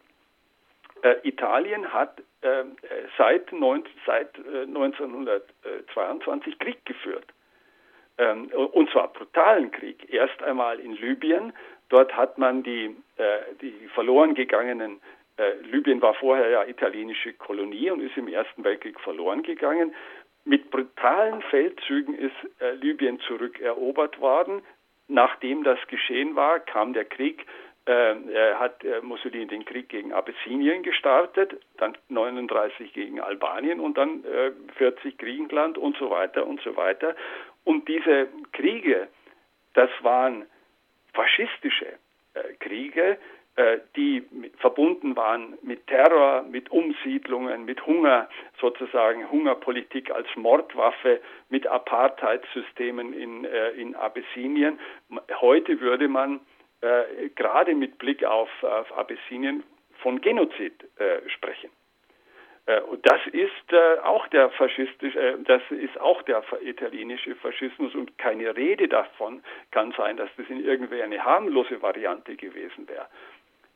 Äh, Italien hat äh, seit, neun, seit 1922 äh, Krieg geführt. Ähm, und zwar brutalen Krieg. Erst einmal in Libyen. Dort hat man die, äh, die verloren gegangenen äh, Libyen war vorher ja italienische Kolonie und ist im Ersten Weltkrieg verloren gegangen. Mit brutalen Feldzügen ist äh, Libyen zurückerobert worden. Nachdem das geschehen war, kam der Krieg, äh, hat äh, Mussolini den Krieg gegen Abessinien gestartet, dann 39 gegen Albanien und dann 40 äh, Griechenland und so weiter und so weiter. Und diese Kriege, das waren faschistische Kriege, die verbunden waren mit Terror, mit Umsiedlungen, mit Hunger, sozusagen Hungerpolitik als Mordwaffe, mit Apartheidssystemen in, äh, in Abessinien. Heute würde man äh, gerade mit Blick auf, auf Abessinien von Genozid äh, sprechen. Äh, und das ist äh, auch der faschistische, das ist auch der italienische Faschismus und keine Rede davon kann sein, dass das in irgendwie eine harmlose Variante gewesen wäre.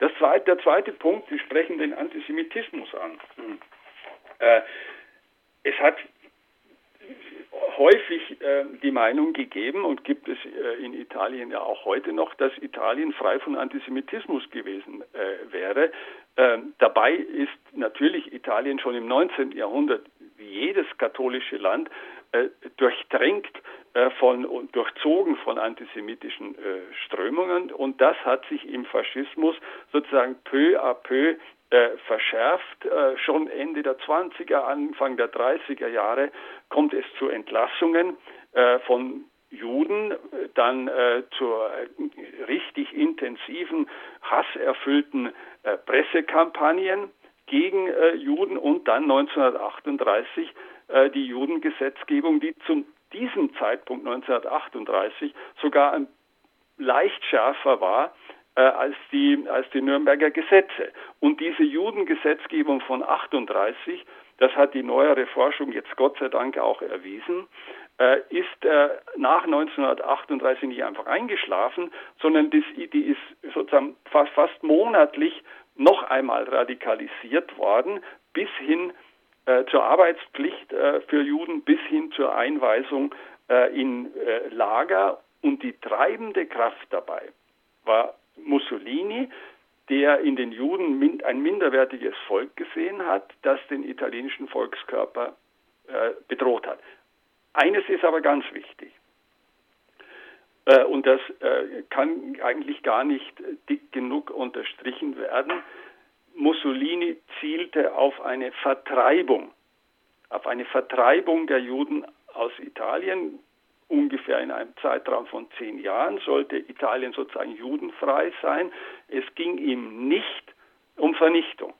Das zweite, der zweite Punkt, Sie sprechen den Antisemitismus an. Hm. Äh, es hat häufig äh, die Meinung gegeben und gibt es äh, in Italien ja auch heute noch, dass Italien frei von Antisemitismus gewesen äh, wäre. Ähm, dabei ist natürlich Italien schon im 19. Jahrhundert wie jedes katholische Land äh, durchdrängt äh, von und durchzogen von antisemitischen äh, Strömungen und das hat sich im Faschismus sozusagen peu à peu äh, verschärft. Äh, schon Ende der 20er, Anfang der 30er Jahre kommt es zu Entlassungen äh, von Juden, dann zu richtig intensiven, hasserfüllten Pressekampagnen gegen Juden und dann 1938 die Judengesetzgebung, die zum diesem Zeitpunkt 1938 sogar leicht schärfer war äh, als, die, als die Nürnberger Gesetze. Und diese Judengesetzgebung von 38, das hat die neuere Forschung jetzt Gott sei Dank auch erwiesen, äh, ist äh, nach 1938 nicht einfach eingeschlafen, sondern die, ist sozusagen fast, fast monatlich noch einmal radikalisiert worden, bis hin äh, zur Arbeitspflicht äh, für Juden bis hin zur Einweisung äh, in äh, Lager. Und die treibende Kraft dabei war Mussolini, der in den Juden ein minderwertiges Volk gesehen hat, das den italienischen Volkskörper äh, bedroht hat. Eines ist aber ganz wichtig. Äh, und das kann eigentlich gar nicht dick genug unterstrichen werden. Mussolini zielte auf eine Vertreibung, auf eine Vertreibung der Juden aus Italien. Ungefähr in einem Zeitraum von zehn Jahren sollte Italien sozusagen judenfrei sein. Es ging ihm nicht um Vernichtung.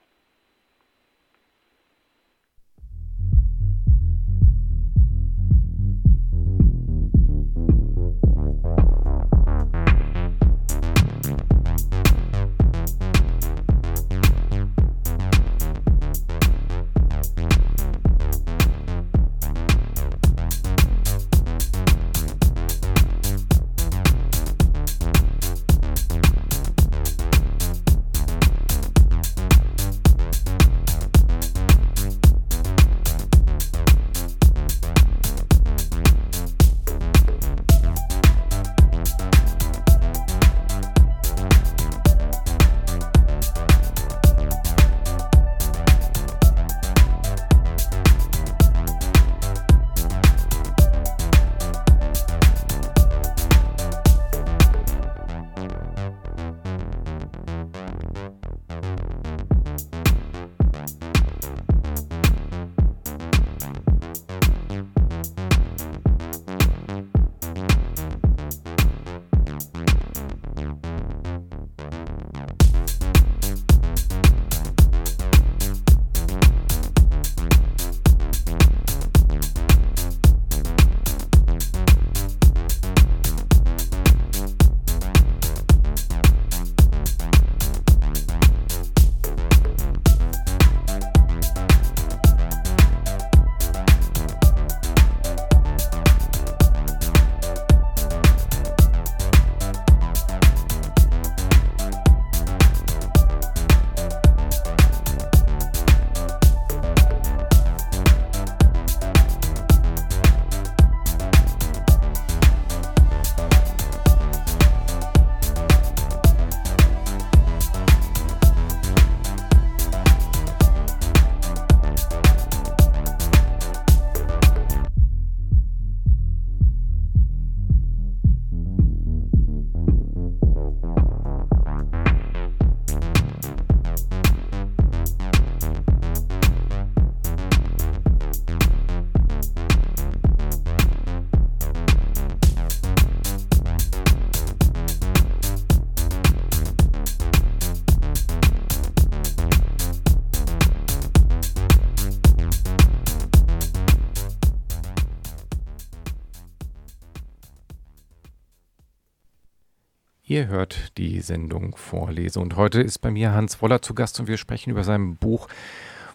Ihr hört die Sendung Vorlese und heute ist bei mir Hans Woller zu Gast und wir sprechen über sein Buch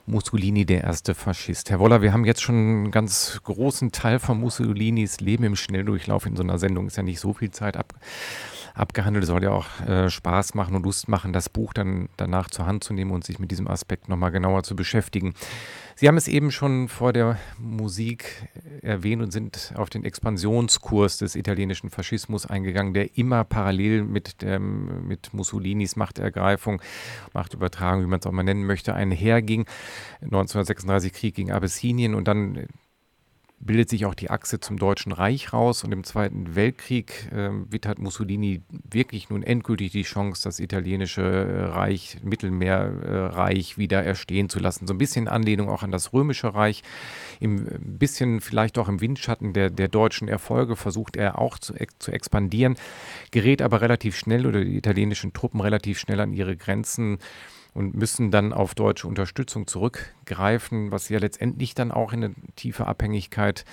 Mussolini, der erste Faschist. Herr Woller, wir haben jetzt schon einen ganz großen Teil von Mussolinis Leben im Schnelldurchlauf in so einer Sendung. Ist ja nicht so viel Zeit ab, abgehandelt. Es soll ja auch äh, Spaß machen und Lust machen, das Buch dann danach zur Hand zu nehmen und sich mit diesem Aspekt nochmal genauer zu beschäftigen. Sie haben es eben schon vor der Musik erwähnt und sind auf den Expansionskurs des italienischen Faschismus eingegangen, der immer parallel mit, dem, mit Mussolinis Machtergreifung, Machtübertragung, wie man es auch mal nennen möchte, einherging. 1936 Krieg gegen Abessinien und dann bildet sich auch die Achse zum Deutschen Reich raus und im Zweiten Weltkrieg äh, wittert Mussolini wirklich nun endgültig die Chance, das italienische äh, Reich, Mittelmeerreich wieder erstehen zu lassen. So ein bisschen Anlehnung auch an das Römische Reich, ein bisschen vielleicht auch im Windschatten der, der deutschen Erfolge versucht er auch zu, zu expandieren, gerät aber relativ schnell oder die italienischen Truppen relativ schnell an ihre Grenzen und müssen dann auf deutsche Unterstützung zurückgreifen, was ja letztendlich dann auch in eine tiefe Abhängigkeit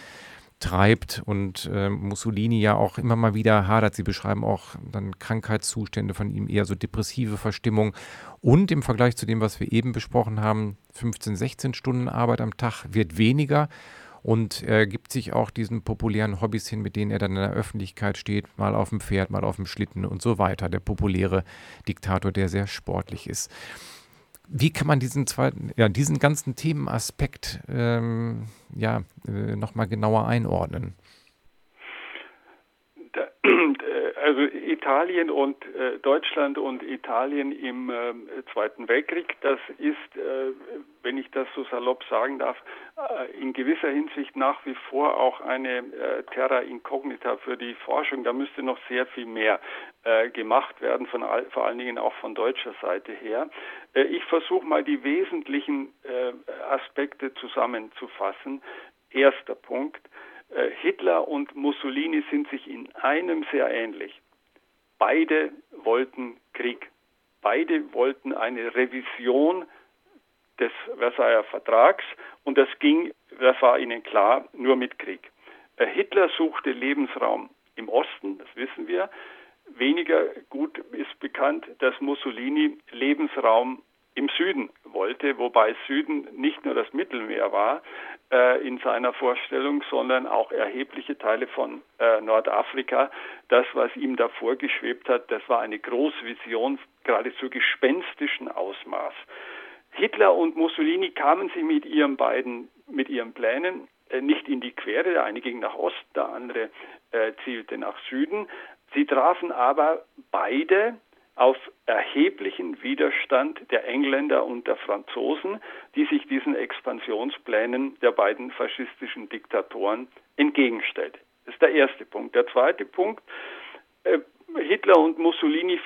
treibt. Und äh, Mussolini ja auch immer mal wieder hadert. Sie beschreiben auch dann Krankheitszustände von ihm, eher so depressive Verstimmung. Und im Vergleich zu dem, was wir eben besprochen haben, 15, 16 Stunden Arbeit am Tag wird weniger. Und er gibt sich auch diesen populären Hobbys hin, mit denen er dann in der Öffentlichkeit steht, mal auf dem Pferd, mal auf dem Schlitten und so weiter. Der populäre Diktator, der sehr sportlich ist wie kann man diesen zweiten, ja, diesen ganzen Themenaspekt ähm, ja, äh, nochmal genauer einordnen? also Italien und äh, Deutschland und Italien im äh, Zweiten Weltkrieg, das ist, äh, wenn ich das so salopp sagen darf, äh, in gewisser Hinsicht nach wie vor auch eine äh, Terra Incognita für die Forschung. Da müsste noch sehr viel mehr äh, gemacht werden, von all, vor allen Dingen auch von deutscher Seite her. ich versuche mal die wesentlichen Aspekte zusammenzufassen. Erster Punkt. Äh, Hitler und Mussolini sind sich in einem sehr ähnlich. Beide wollten Krieg. Beide wollten eine Revision des Versailler Vertrags und das ging, das war ihnen klar, nur mit Krieg. Äh, Hitler suchte Lebensraum im Osten, das wissen wir. Weniger gut ist bekannt, dass Mussolini Lebensraum im Süden wollte, wobei Süden nicht nur das Mittelmeer war äh, in seiner Vorstellung, sondern auch erhebliche Teile von äh, Nordafrika. Das, was ihm da vorgeschwebt hat, das war eine Großvision, geradezu gespenstischen Ausmaß. Hitler und Mussolini kamen sie mit ihren beiden, mit ihren Plänen äh, nicht in die Quere. Der eine ging nach Osten, der andere äh, zielte nach Süden. Sie trafen aber beide auf erheblichen Widerstand der Engländer und der Franzosen, die sich diesen Expansionsplänen der beiden faschistischen Diktatoren entgegenstellte. Das ist der erste Punkt. Der zweite Punkt, äh, Hitler und Mussolini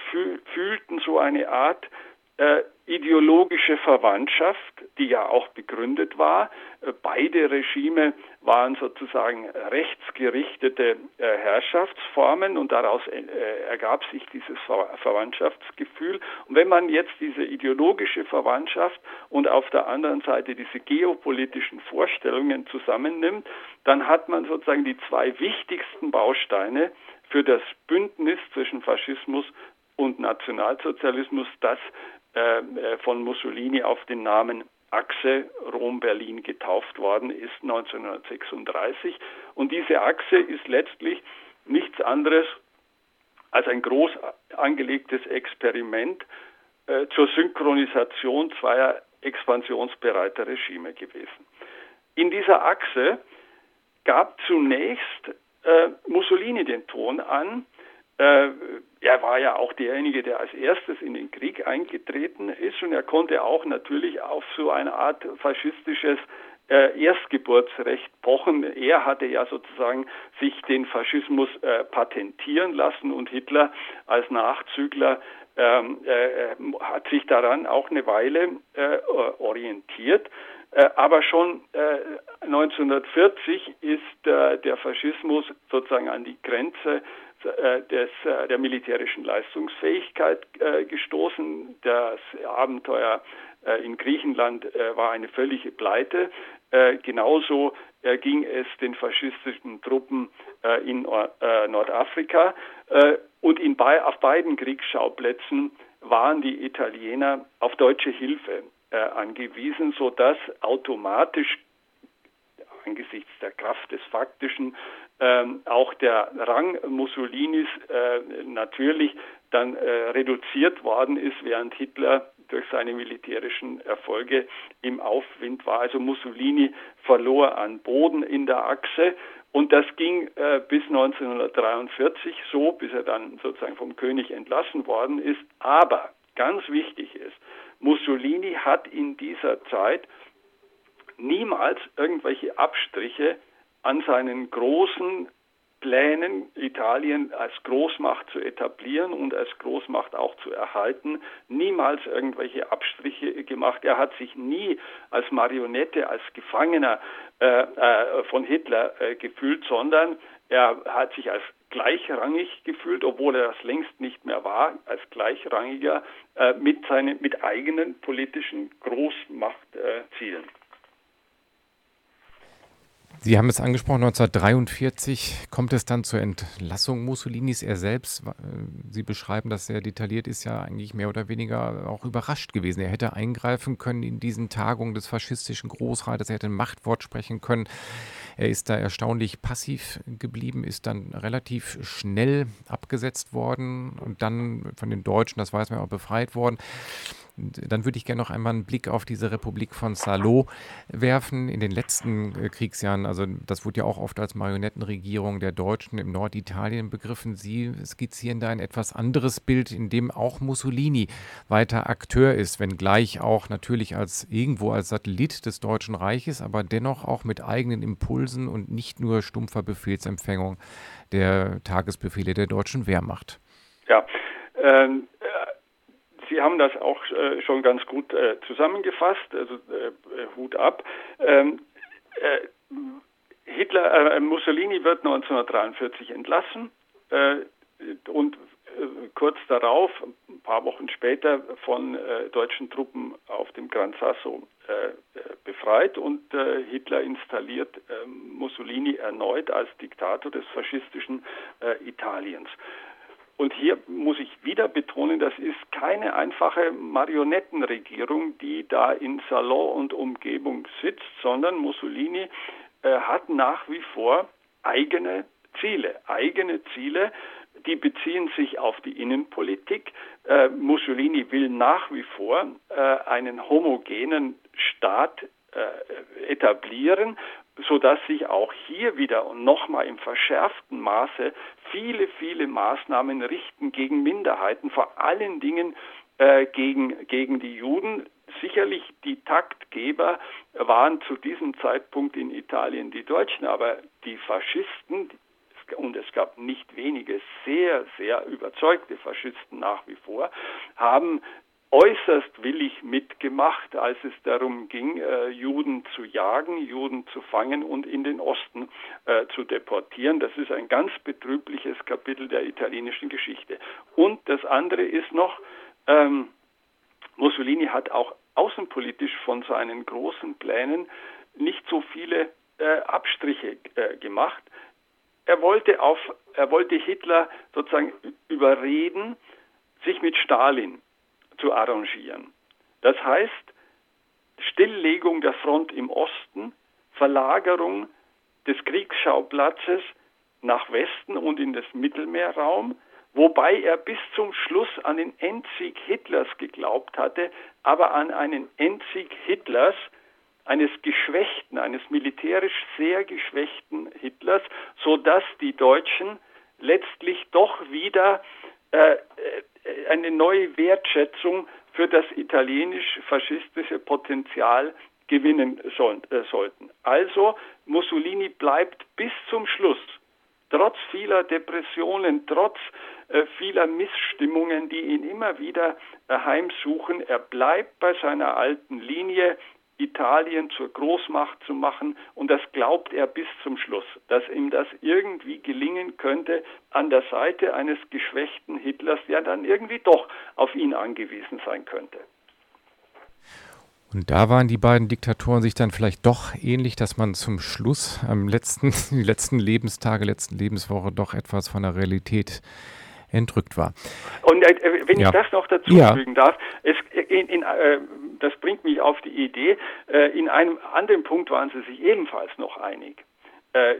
fühlten so eine Art äh, ideologische Verwandtschaft, die ja auch begründet war. Äh, beide Regime waren sozusagen rechtsgerichtete äh, Herrschaftsformen und daraus äh, ergab sich dieses Ver Verwandtschaftsgefühl. Und wenn man jetzt diese ideologische Verwandtschaft und auf der anderen Seite diese geopolitischen Vorstellungen zusammennimmt, dann hat man sozusagen die zwei wichtigsten Bausteine für das Bündnis zwischen Faschismus und Nationalsozialismus, das von Mussolini auf den Namen Achse Rom-Berlin getauft worden ist 1936. Und diese Achse ist letztlich nichts anderes als ein groß angelegtes Experiment äh, zur Synchronisation zweier expansionsbereiter Regime gewesen. In dieser Achse gab zunächst äh, Mussolini den Ton an, äh, er war ja auch derjenige, der als erstes in den Krieg eingetreten ist und er konnte auch natürlich auf so eine Art faschistisches äh, Erstgeburtsrecht pochen. Er hatte ja sozusagen sich den Faschismus äh, patentieren lassen und Hitler als Nachzügler ähm, äh, hat sich daran auch eine Weile äh, orientiert. Äh, aber schon 1940 ist der Faschismus sozusagen an die Grenze des, äh, der militärischen Leistungsfähigkeit äh, gestoßen. Das Abenteuer in Griechenland war eine völlige Pleite. genauso ging es den faschistischen Truppen in Nordafrika. Und in, auf beiden Kriegsschauplätzen waren die Italiener auf deutsche Hilfe äh, angewiesen, sodass automatisch angesichts der Kraft des Faktischen ähm, auch der Rang Mussolinis äh, natürlich dann äh, reduziert worden ist, während Hitler durch seine militärischen Erfolge im Aufwind war. Also Mussolini verlor an Boden in der Achse und das ging äh, bis 1943 so, bis er dann sozusagen vom König entlassen worden ist. Aber ganz wichtig ist, Mussolini hat in dieser Zeit niemals irgendwelche Abstriche an seinen großen Plänen, Italien als Großmacht zu etablieren und als Großmacht auch zu erhalten, niemals irgendwelche Abstriche gemacht. Er hat sich nie als Marionette, als Gefangener äh, äh, von Hitler äh, gefühlt, sondern er hat sich als gleichrangig gefühlt, obwohl er das längst nicht mehr war, als gleichrangiger äh, mit seinen mit eigenen politischen Großmachtzielen. Sie haben es angesprochen, 1943 kommt es dann zur Entlassung Mussolinis. Er selbst, äh, Sie beschreiben das sehr detailliert, ist ja eigentlich mehr oder weniger auch überrascht gewesen. Er hätte eingreifen können in diesen Tagungen des faschistischen Großrates, er hätte ein Machtwort sprechen können. Er ist da erstaunlich passiv geblieben, ist dann relativ schnell abgesetzt worden und dann von den Deutschen, das weiß man auch, befreit worden. Dann würde ich gerne noch einmal einen Blick auf diese Republik von Salo werfen. In den letzten äh, Kriegsjahren, also das wurde ja auch oft als Marionettenregierung der Deutschen im Norditalien begriffen. Sie skizzieren da ein etwas anderes Bild, in dem auch Mussolini weiter Akteur ist, wenngleich auch natürlich als irgendwo als Satellit des Deutschen Reiches, aber dennoch auch mit eigenen Impulsen und nicht nur stumpfer Befehlsempfängung der Tagesbefehle der deutschen Wehrmacht. Ja, ähm, Sie haben das auch äh, schon ganz gut äh, zusammengefasst, also äh, Hut ab. Ähm, äh, Hitler, äh, Mussolini wird 1943 entlassen äh, und kurz darauf, ein paar Wochen später, von deutschen Truppen auf dem Gran Sasso befreit und Hitler installiert Mussolini erneut als Diktator des faschistischen Italiens. Und hier muss ich wieder betonen, das ist keine einfache Marionettenregierung, die da in Salon und Umgebung sitzt, sondern Mussolini äh, hat nach wie vor eigene Ziele, eigene Ziele, die beziehen sich auf die Innenpolitik. Äh, Mussolini will nach wie vor äh, einen homogenen Staat äh, etablieren sodass sich auch hier wieder und nochmal im verschärften Maße viele, viele Maßnahmen richten gegen Minderheiten, vor allen Dingen äh, gegen, gegen die Juden. Sicherlich die Taktgeber waren zu diesem Zeitpunkt in Italien die Deutschen, aber die Faschisten, und es gab nicht wenige sehr, sehr überzeugte Faschisten nach wie vor, haben äußerst willig mitgemacht, als es darum ging, äh, Juden zu jagen, Juden zu fangen und in den Osten äh, zu deportieren. Das ist ein ganz betrübliches Kapitel der italienischen Geschichte. Und das andere ist noch, ähm, Mussolini hat auch außenpolitisch von seinen großen Plänen nicht so viele äh, Abstriche äh, gemacht. Er wollte auf, er wollte Hitler sozusagen überreden, sich mit Stalin zu arrangieren. Das heißt, Stilllegung der Front im Osten, Verlagerung des Kriegsschauplatzes nach Westen und in das Mittelmeerraum, wobei er bis zum Schluss an den Endsieg Hitlers geglaubt hatte, aber an einen Endsieg Hitlers, eines geschwächten, eines militärisch sehr geschwächten Hitlers, so dass die Deutschen letztlich doch wieder äh, äh, eine neue Wertschätzung für das italienisch-faschistische Potenzial gewinnen soll, äh, sollten. Also Mussolini bleibt bis zum Schluss, trotz vieler Depressionen, trotz äh, vieler Missstimmungen, die ihn immer wieder äh, heimsuchen, er bleibt bei seiner alten Linie, Italien zur Großmacht zu machen und das glaubt er bis zum Schluss, dass ihm das irgendwie gelingen könnte an der Seite eines geschwächten Hitlers, der dann irgendwie doch auf ihn angewiesen sein könnte. Und da waren die beiden Diktatoren sich dann vielleicht doch ähnlich, dass man zum Schluss am letzten, die letzten Lebenstage, letzten Lebenswoche doch etwas von der Realität entrückt war. Und äh, wenn ja. ich das noch dazu ja. fügen darf, es, in, in, äh, das bringt mich auf die Idee, äh, in einem anderen Punkt waren sie sich ebenfalls noch einig. Äh,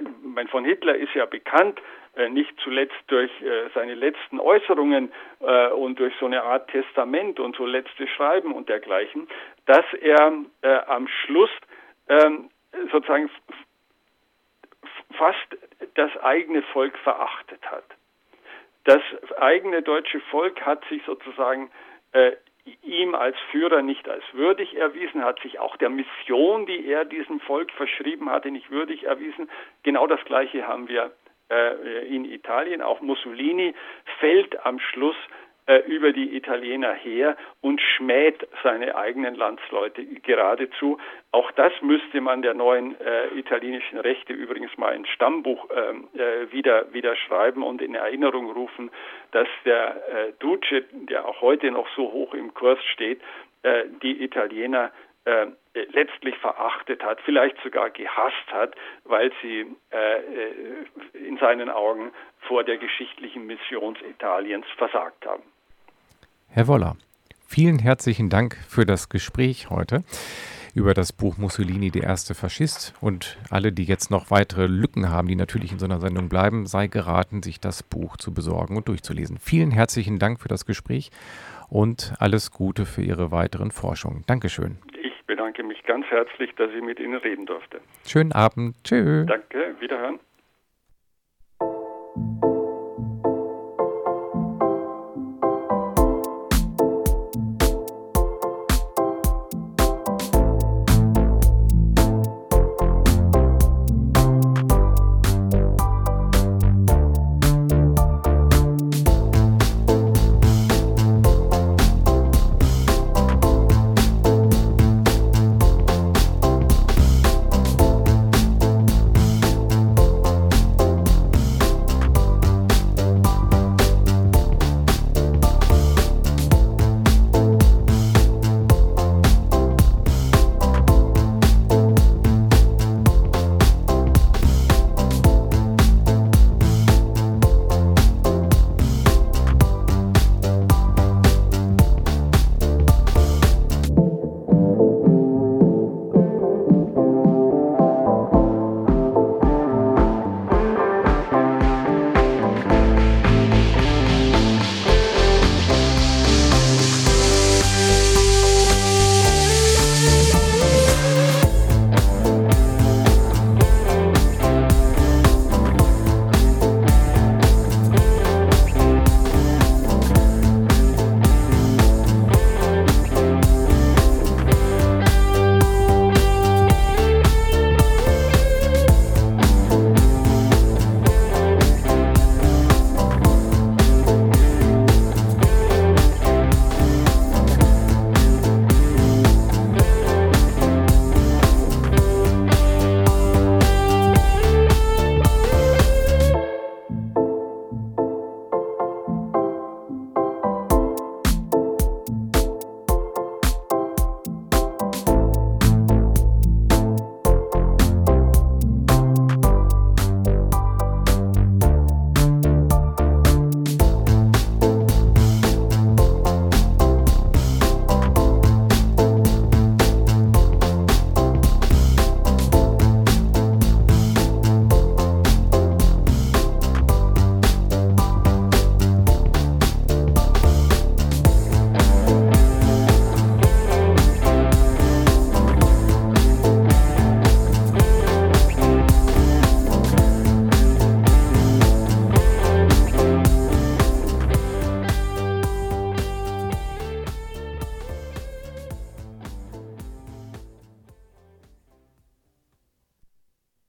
von Hitler ist ja bekannt, äh, nicht zuletzt durch äh, seine letzten Äußerungen und durch so eine Art Testament und so letzte Schreiben und dergleichen, dass er am Schluss ähm, sozusagen fast das eigene Volk verachtet hat. Das eigene deutsche Volk hat sich sozusagen äh, ihm als Führer nicht als würdig erwiesen, hat sich auch der Mission, die er diesem Volk verschrieben hatte, nicht würdig erwiesen. Genau das Gleiche haben wir äh, in Italien. Auch Mussolini fällt am Schluss äh, über die Italiener her und schmäht seine eigenen Landsleute geradezu. Auch das müsste man der neuen äh, italienischen Rechte übrigens mal ins Stammbuch ähm, äh, wieder, wieder schreiben und in Erinnerung rufen, dass der äh, Duce, der auch heute noch so hoch im Kurs steht, äh, die Italiener äh, letztlich verachtet hat, vielleicht sogar gehasst hat, weil sie äh, in seinen Augen vor der geschichtlichen Mission Italiens versagt haben. Herr Woller, vielen herzlichen Dank für das Gespräch heute über das Buch Mussolini, der erste Faschist. Und alle, die jetzt noch weitere Lücken haben, die natürlich in so einer Sendung bleiben, sei geraten, sich das Buch zu besorgen und durchzulesen. Vielen herzlichen Dank für das Gespräch und alles Gute für Ihre weiteren Forschungen. Dankeschön. Ich bedanke mich ganz herzlich, dass ich mit Ihnen reden durfte. Schönen Abend. Tschö. Danke. Wiederhören.